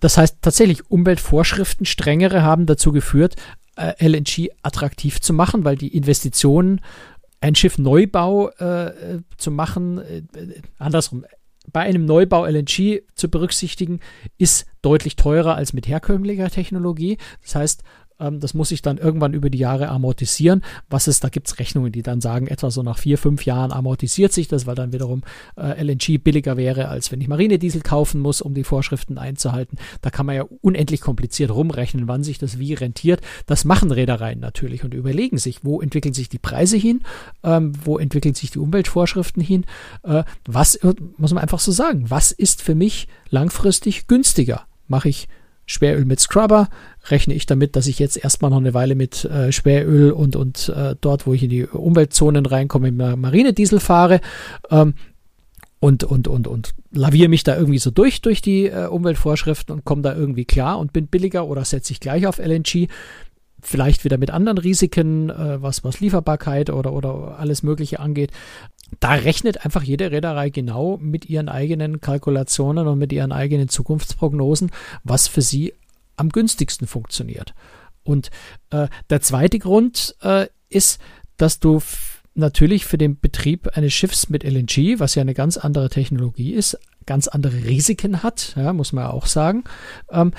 das heißt tatsächlich, Umweltvorschriften, strengere, haben dazu geführt, äh, LNG attraktiv zu machen, weil die Investitionen, ein Schiff Neubau äh, zu machen, äh, andersrum, bei einem Neubau LNG zu berücksichtigen, ist deutlich teurer als mit herkömmlicher Technologie. Das heißt, ähm, das muss sich dann irgendwann über die Jahre amortisieren. Was ist, da gibt es Rechnungen, die dann sagen, etwa so nach vier, fünf Jahren amortisiert sich das, weil dann wiederum äh, LNG billiger wäre, als wenn ich Marinediesel kaufen muss, um die Vorschriften einzuhalten. Da kann man ja unendlich kompliziert rumrechnen, wann sich das wie rentiert. Das machen Reedereien natürlich und überlegen sich, wo entwickeln sich die Preise hin, ähm, wo entwickeln sich die Umweltvorschriften hin. Äh, was muss man einfach so sagen, was ist für mich langfristig günstiger? Mache ich Schweröl mit Scrubber, rechne ich damit, dass ich jetzt erstmal noch eine Weile mit äh, Schweröl und, und äh, dort, wo ich in die Umweltzonen reinkomme, mit Marinediesel fahre. Ähm, und, und, und, und laviere mich da irgendwie so durch, durch die äh, Umweltvorschriften und komme da irgendwie klar und bin billiger oder setze ich gleich auf LNG. Vielleicht wieder mit anderen Risiken, äh, was, was Lieferbarkeit oder, oder alles Mögliche angeht. Da rechnet einfach jede Reederei genau mit ihren eigenen Kalkulationen und mit ihren eigenen Zukunftsprognosen, was für sie am günstigsten funktioniert. Und äh, der zweite Grund äh, ist, dass du natürlich für den Betrieb eines Schiffs mit LNG, was ja eine ganz andere Technologie ist, ganz andere Risiken hat, ja, muss man ja auch sagen, ähm,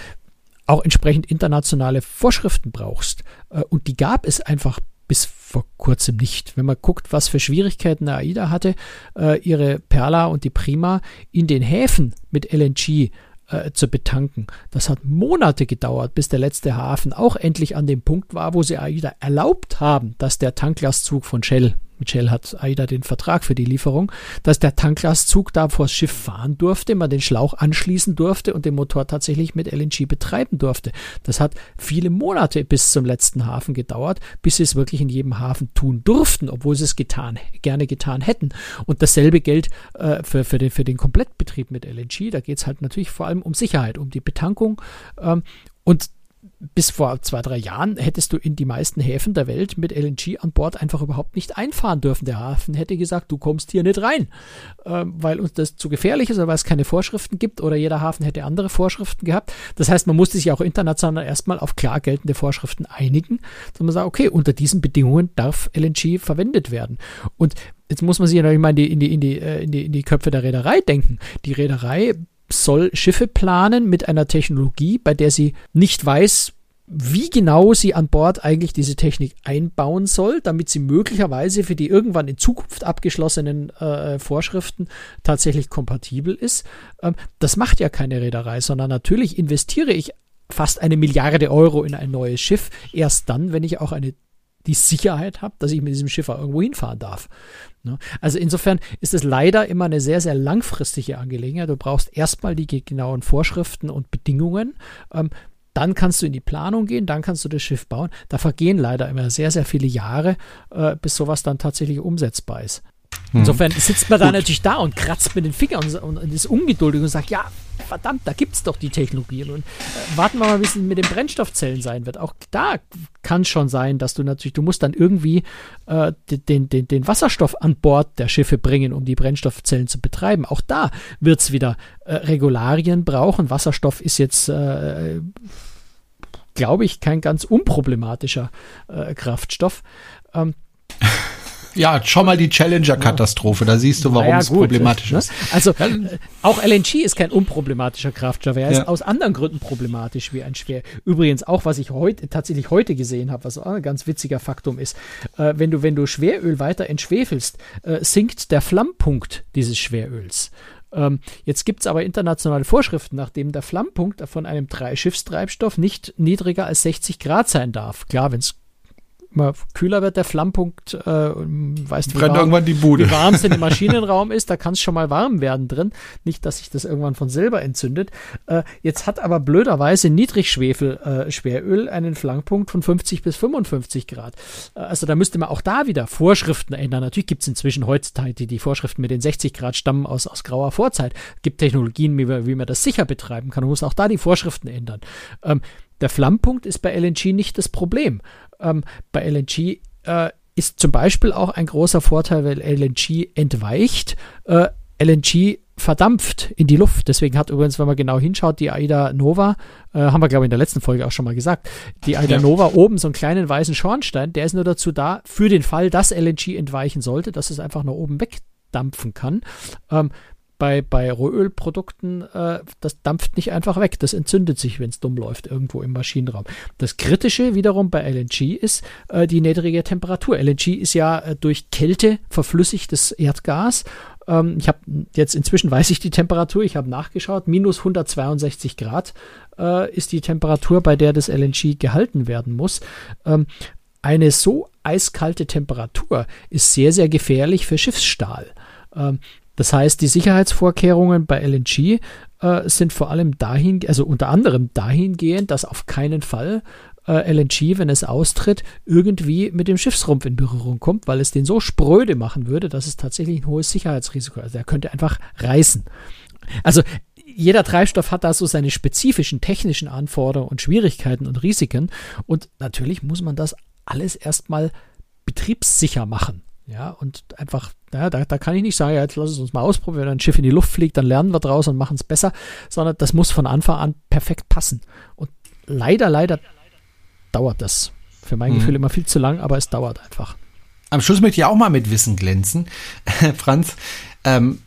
auch entsprechend internationale Vorschriften brauchst. Äh, und die gab es einfach bis vor kurzem nicht. Wenn man guckt, was für Schwierigkeiten AIDA hatte, äh, ihre Perla und die Prima in den Häfen mit LNG äh, zu betanken. Das hat Monate gedauert, bis der letzte Hafen auch endlich an dem Punkt war, wo sie AIDA erlaubt haben, dass der Tanklastzug von Shell mit Shell hat AIDA den Vertrag für die Lieferung, dass der Tanklastzug da vor das Schiff fahren durfte, man den Schlauch anschließen durfte und den Motor tatsächlich mit LNG betreiben durfte. Das hat viele Monate bis zum letzten Hafen gedauert, bis sie es wirklich in jedem Hafen tun durften, obwohl sie es getan, gerne getan hätten. Und dasselbe gilt äh, für, für, den, für den Komplettbetrieb mit LNG. Da geht es halt natürlich vor allem um Sicherheit, um die Betankung. Ähm, und bis vor zwei, drei Jahren hättest du in die meisten Häfen der Welt mit LNG an Bord einfach überhaupt nicht einfahren dürfen. Der Hafen hätte gesagt, du kommst hier nicht rein, äh, weil uns das zu gefährlich ist oder weil es keine Vorschriften gibt oder jeder Hafen hätte andere Vorschriften gehabt. Das heißt, man musste sich auch international erstmal auf klar geltende Vorschriften einigen, dass man sagt, okay, unter diesen Bedingungen darf LNG verwendet werden. Und jetzt muss man sich natürlich mal in die, in die, in die, äh, in die, in die Köpfe der Reederei denken. Die Reederei soll Schiffe planen mit einer Technologie, bei der sie nicht weiß, wie genau sie an Bord eigentlich diese Technik einbauen soll, damit sie möglicherweise für die irgendwann in Zukunft abgeschlossenen äh, Vorschriften tatsächlich kompatibel ist. Ähm, das macht ja keine Reederei, sondern natürlich investiere ich fast eine Milliarde Euro in ein neues Schiff, erst dann, wenn ich auch eine die Sicherheit habe, dass ich mit diesem Schiff auch irgendwo hinfahren darf. Ne? Also insofern ist es leider immer eine sehr, sehr langfristige Angelegenheit. Du brauchst erstmal die genauen Vorschriften und Bedingungen. Dann kannst du in die Planung gehen, dann kannst du das Schiff bauen. Da vergehen leider immer sehr, sehr viele Jahre, äh, bis sowas dann tatsächlich umsetzbar ist. Hm. Insofern sitzt man da natürlich da und kratzt mit den Fingern und, und ist ungeduldig und sagt, ja, verdammt, da gibt es doch die Technologien. Und äh, warten wir mal, wie es mit den Brennstoffzellen sein wird. Auch da kann schon sein, dass du natürlich, du musst dann irgendwie äh, den, den, den Wasserstoff an Bord der Schiffe bringen, um die Brennstoffzellen zu betreiben. Auch da wird es wieder äh, Regularien brauchen. Wasserstoff ist jetzt äh, glaube ich, kein ganz unproblematischer äh, Kraftstoff. Ähm, ja, schau mal die Challenger-Katastrophe, da siehst du, warum naja, es gut, problematisch ne? ist. Also äh, auch LNG ist kein unproblematischer Kraftstoff. Er ist ja. aus anderen Gründen problematisch wie ein Schwer. Übrigens auch, was ich heute tatsächlich heute gesehen habe, was auch ein ganz witziger Faktum ist, äh, wenn du wenn du Schweröl weiter entschwefelst, äh, sinkt der Flammpunkt dieses Schweröls. Ähm, jetzt gibt es aber internationale Vorschriften, nachdem der Flammpunkt von einem Dreischiffstreibstoff nicht niedriger als 60 Grad sein darf. Klar, wenn es immer kühler wird der Flammpunkt, äh, weißt du, wie, warm, irgendwann die Bude. wie warm es in dem Maschinenraum ist, da kann es schon mal warm werden drin. Nicht, dass sich das irgendwann von selber entzündet. Äh, jetzt hat aber blöderweise Niedrigschwefel äh, einen Flammpunkt von 50 bis 55 Grad. Äh, also da müsste man auch da wieder Vorschriften ändern. Natürlich gibt es inzwischen heutzutage die, die Vorschriften mit den 60 Grad stammen aus, aus grauer Vorzeit. Es gibt Technologien, wie, wie man das sicher betreiben kann. Man muss auch da die Vorschriften ändern. Ähm, der Flammpunkt ist bei LNG nicht das Problem. Ähm, bei LNG äh, ist zum Beispiel auch ein großer Vorteil, weil LNG entweicht. Äh, LNG verdampft in die Luft. Deswegen hat übrigens, wenn man genau hinschaut, die Aida Nova, äh, haben wir glaube ich in der letzten Folge auch schon mal gesagt, die Aida ja. Nova oben so einen kleinen weißen Schornstein, der ist nur dazu da, für den Fall, dass LNG entweichen sollte, dass es einfach nach oben wegdampfen kann. Ähm, bei, bei Rohölprodukten, äh, das dampft nicht einfach weg. Das entzündet sich, wenn es dumm läuft, irgendwo im Maschinenraum. Das Kritische wiederum bei LNG ist äh, die niedrige Temperatur. LNG ist ja äh, durch Kälte verflüssigtes Erdgas. Ähm, ich habe jetzt inzwischen weiß ich die Temperatur, ich habe nachgeschaut, minus 162 Grad äh, ist die Temperatur, bei der das LNG gehalten werden muss. Ähm, eine so eiskalte Temperatur ist sehr, sehr gefährlich für Schiffsstahl. Ähm, das heißt, die Sicherheitsvorkehrungen bei LNG äh, sind vor allem dahin, also unter anderem dahingehend, dass auf keinen Fall äh, LNG, wenn es austritt, irgendwie mit dem Schiffsrumpf in Berührung kommt, weil es den so spröde machen würde, dass es tatsächlich ein hohes Sicherheitsrisiko ist. Also er könnte einfach reißen. Also jeder Treibstoff hat da so seine spezifischen technischen Anforderungen und Schwierigkeiten und Risiken. Und natürlich muss man das alles erstmal betriebssicher machen. Ja, und einfach, ja, da, da kann ich nicht sagen, ja, jetzt lass es uns mal ausprobieren, wenn ein Schiff in die Luft fliegt, dann lernen wir draus und machen es besser, sondern das muss von Anfang an perfekt passen. Und leider, leider dauert das. Für mein mhm. Gefühl immer viel zu lang, aber es dauert einfach. Am Schluss möchte ich auch mal mit Wissen glänzen. Franz, ähm,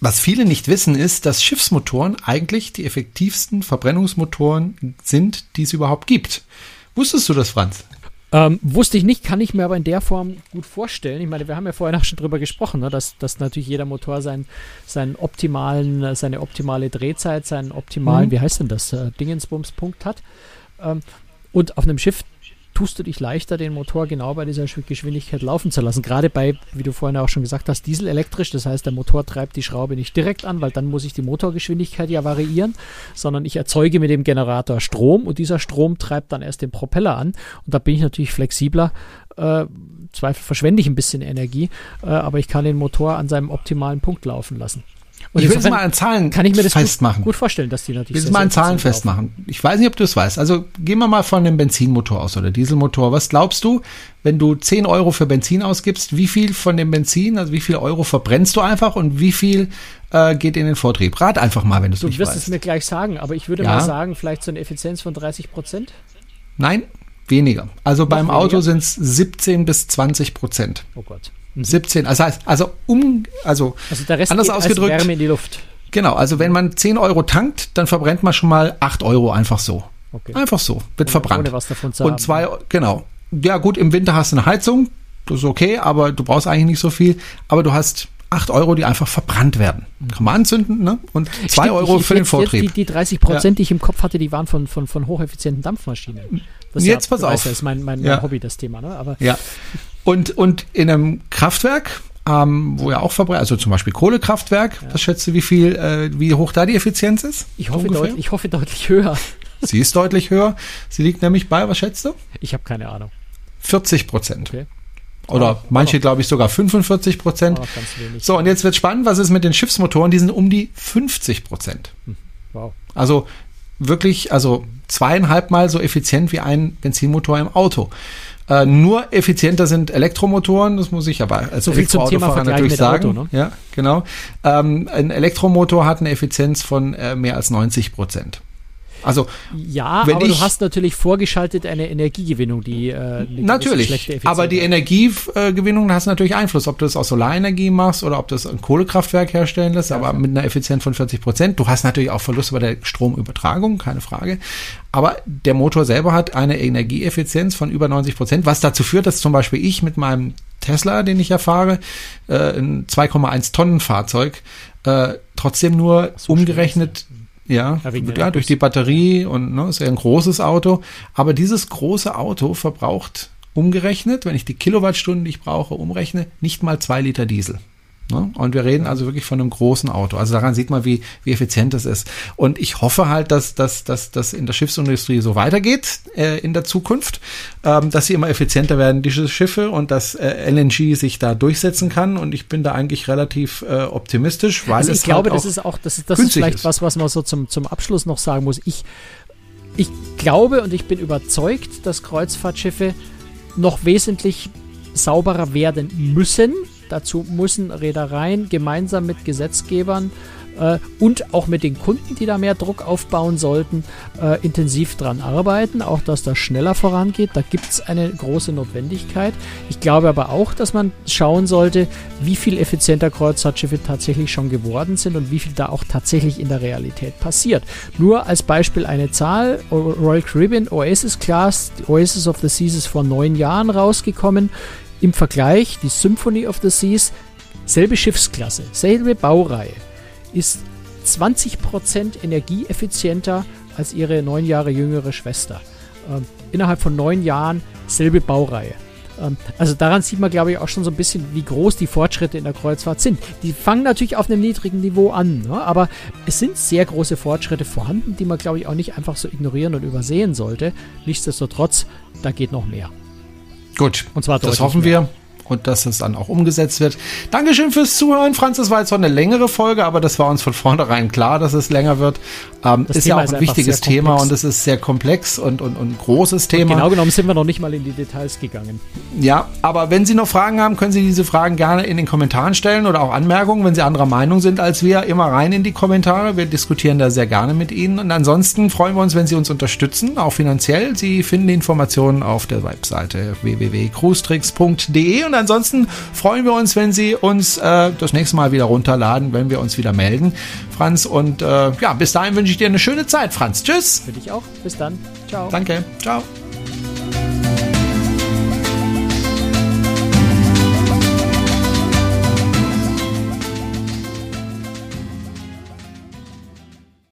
was viele nicht wissen, ist, dass Schiffsmotoren eigentlich die effektivsten Verbrennungsmotoren sind, die es überhaupt gibt. Wusstest du das, Franz? Ähm, wusste ich nicht, kann ich mir aber in der Form gut vorstellen. Ich meine, wir haben ja vorhin auch schon drüber gesprochen, ne, dass, dass natürlich jeder Motor sein, seinen optimalen, seine optimale Drehzeit, seinen optimalen, mhm. wie heißt denn das, äh, Dingensbums-Punkt hat. Ähm, und auf einem Schiff tust du dich leichter, den Motor genau bei dieser Geschwindigkeit laufen zu lassen. Gerade bei, wie du vorhin auch schon gesagt hast, dieselelektrisch. Das heißt, der Motor treibt die Schraube nicht direkt an, weil dann muss ich die Motorgeschwindigkeit ja variieren, sondern ich erzeuge mit dem Generator Strom und dieser Strom treibt dann erst den Propeller an. Und da bin ich natürlich flexibler. Äh, Zweifel verschwende ich ein bisschen Energie, äh, aber ich kann den Motor an seinem optimalen Punkt laufen lassen. Und ich will es mal an Zahlen kann ich mir das festmachen. Gut, gut vorstellen, dass die natürlich. Ich will es mal an Zahlen festmachen. Ich weiß nicht, ob du es weißt. Also gehen wir mal von einem Benzinmotor aus oder Dieselmotor. Was glaubst du, wenn du 10 Euro für Benzin ausgibst, wie viel von dem Benzin, also wie viel Euro verbrennst du einfach und wie viel äh, geht in den Vortrieb? Rat einfach mal, wenn du es nicht weißt. Du wirst es mir gleich sagen, aber ich würde ja. mal sagen, vielleicht so eine Effizienz von 30 Prozent. Nein, weniger. Also Noch beim weniger? Auto sind es 17 bis 20 Prozent. Oh Gott. 17, also, also um, also, also der Rest anders ausgedrückt. Wärme in die Luft. Genau, also wenn man 10 Euro tankt, dann verbrennt man schon mal 8 Euro einfach so. Okay. Einfach so, wird ohne, verbrannt. Ohne was davon zu Und haben. zwei, genau. Ja gut, im Winter hast du eine Heizung, das ist okay, aber du brauchst eigentlich nicht so viel. Aber du hast 8 Euro, die einfach verbrannt werden. Kann man anzünden, ne? Und 2 Euro ich, für den Vortrieb. Die, die 30 Prozent, ja. die ich im Kopf hatte, die waren von, von, von hocheffizienten Dampfmaschinen. Das jetzt ja, pass auf. das ist mein, mein, mein Hobby, das Thema, ne? Aber ja. Und, und in einem Kraftwerk, ähm, wo ja auch verbrennt, also zum Beispiel Kohlekraftwerk, ja. was schätzt du, wie viel, äh, wie hoch da die Effizienz ist? Ich hoffe, deut ich hoffe deutlich höher. Sie ist deutlich höher. Sie liegt nämlich bei, was schätzt du? Ich habe keine Ahnung. 40 Prozent. Okay. Oder oh, manche, glaube ich, sogar 45 Prozent. Oh, so, und jetzt wird spannend, was ist mit den Schiffsmotoren? Die sind um die 50 Prozent. Hm. Wow. Also wirklich, also zweieinhalb Mal so effizient wie ein Benzinmotor im Auto. Äh, nur effizienter sind Elektromotoren, das muss ich aber als so Elektroautofahrer natürlich sagen. Auto, ne? Ja, genau. Ähm, ein Elektromotor hat eine Effizienz von äh, mehr als 90 Prozent. Also ja, aber ich, du hast natürlich vorgeschaltet eine Energiegewinnung, die äh, natürlich. Aber die Energiegewinnung hast natürlich Einfluss, ob du das aus Solarenergie machst oder ob du das ein Kohlekraftwerk herstellen lässt, ja. aber mit einer Effizienz von 40 Prozent. Du hast natürlich auch Verluste bei der Stromübertragung, keine Frage. Aber der Motor selber hat eine Energieeffizienz von über 90 Prozent, was dazu führt, dass zum Beispiel ich mit meinem Tesla, den ich ja fahre, äh, ein 2,1 Tonnen Fahrzeug, äh, trotzdem nur so umgerechnet ja, ja durch die Batterie und ne, ist ja ein großes Auto. Aber dieses große Auto verbraucht umgerechnet, wenn ich die Kilowattstunden, die ich brauche, umrechne, nicht mal zwei Liter Diesel. Ne? Und wir reden also wirklich von einem großen Auto. Also daran sieht man, wie, wie effizient das ist. Und ich hoffe halt, dass das dass, dass in der Schiffsindustrie so weitergeht äh, in der Zukunft, ähm, dass sie immer effizienter werden, diese Schiffe, und dass äh, LNG sich da durchsetzen kann. Und ich bin da eigentlich relativ äh, optimistisch, weil also ich es glaube, halt das ist auch, das ist, das ist vielleicht ist. was, was man so zum, zum Abschluss noch sagen muss. Ich, ich glaube und ich bin überzeugt, dass Kreuzfahrtschiffe noch wesentlich sauberer werden müssen Dazu müssen Reedereien gemeinsam mit Gesetzgebern äh, und auch mit den Kunden, die da mehr Druck aufbauen sollten, äh, intensiv dran arbeiten, auch dass das schneller vorangeht. Da gibt es eine große Notwendigkeit. Ich glaube aber auch, dass man schauen sollte, wie viel effizienter Kreuzfahrtschiffe tatsächlich schon geworden sind und wie viel da auch tatsächlich in der Realität passiert. Nur als Beispiel eine Zahl: Royal Caribbean Oasis Class, Oasis of the Seas ist vor neun Jahren rausgekommen. Im Vergleich, die Symphony of the Seas, selbe Schiffsklasse, selbe Baureihe, ist 20% energieeffizienter als ihre neun Jahre jüngere Schwester. Ähm, innerhalb von neun Jahren selbe Baureihe. Ähm, also daran sieht man, glaube ich, auch schon so ein bisschen, wie groß die Fortschritte in der Kreuzfahrt sind. Die fangen natürlich auf einem niedrigen Niveau an, ne? aber es sind sehr große Fortschritte vorhanden, die man, glaube ich, auch nicht einfach so ignorieren und übersehen sollte. Nichtsdestotrotz, da geht noch mehr. Gut, und zwar das hoffen mehr. wir und dass es dann auch umgesetzt wird. Dankeschön fürs Zuhören, Franz. Das war jetzt zwar eine längere Folge, aber das war uns von vornherein klar, dass es länger wird. Ähm, ist Thema ja auch ein wichtiges Thema und es ist sehr komplex und, und, und großes Thema. Und genau genommen sind wir noch nicht mal in die Details gegangen. Ja, aber wenn Sie noch Fragen haben, können Sie diese Fragen gerne in den Kommentaren stellen oder auch Anmerkungen, wenn Sie anderer Meinung sind als wir, immer rein in die Kommentare. Wir diskutieren da sehr gerne mit Ihnen. Und ansonsten freuen wir uns, wenn Sie uns unterstützen, auch finanziell. Sie finden die Informationen auf der Webseite www.cruestricks.de und ansonsten freuen wir uns, wenn Sie uns äh, das nächste Mal wieder runterladen, wenn wir uns wieder melden, Franz. Und äh, ja, bis dahin wünsche ich dir eine schöne Zeit, Franz. Tschüss. Für dich auch. Bis dann. Ciao. Danke. Ciao.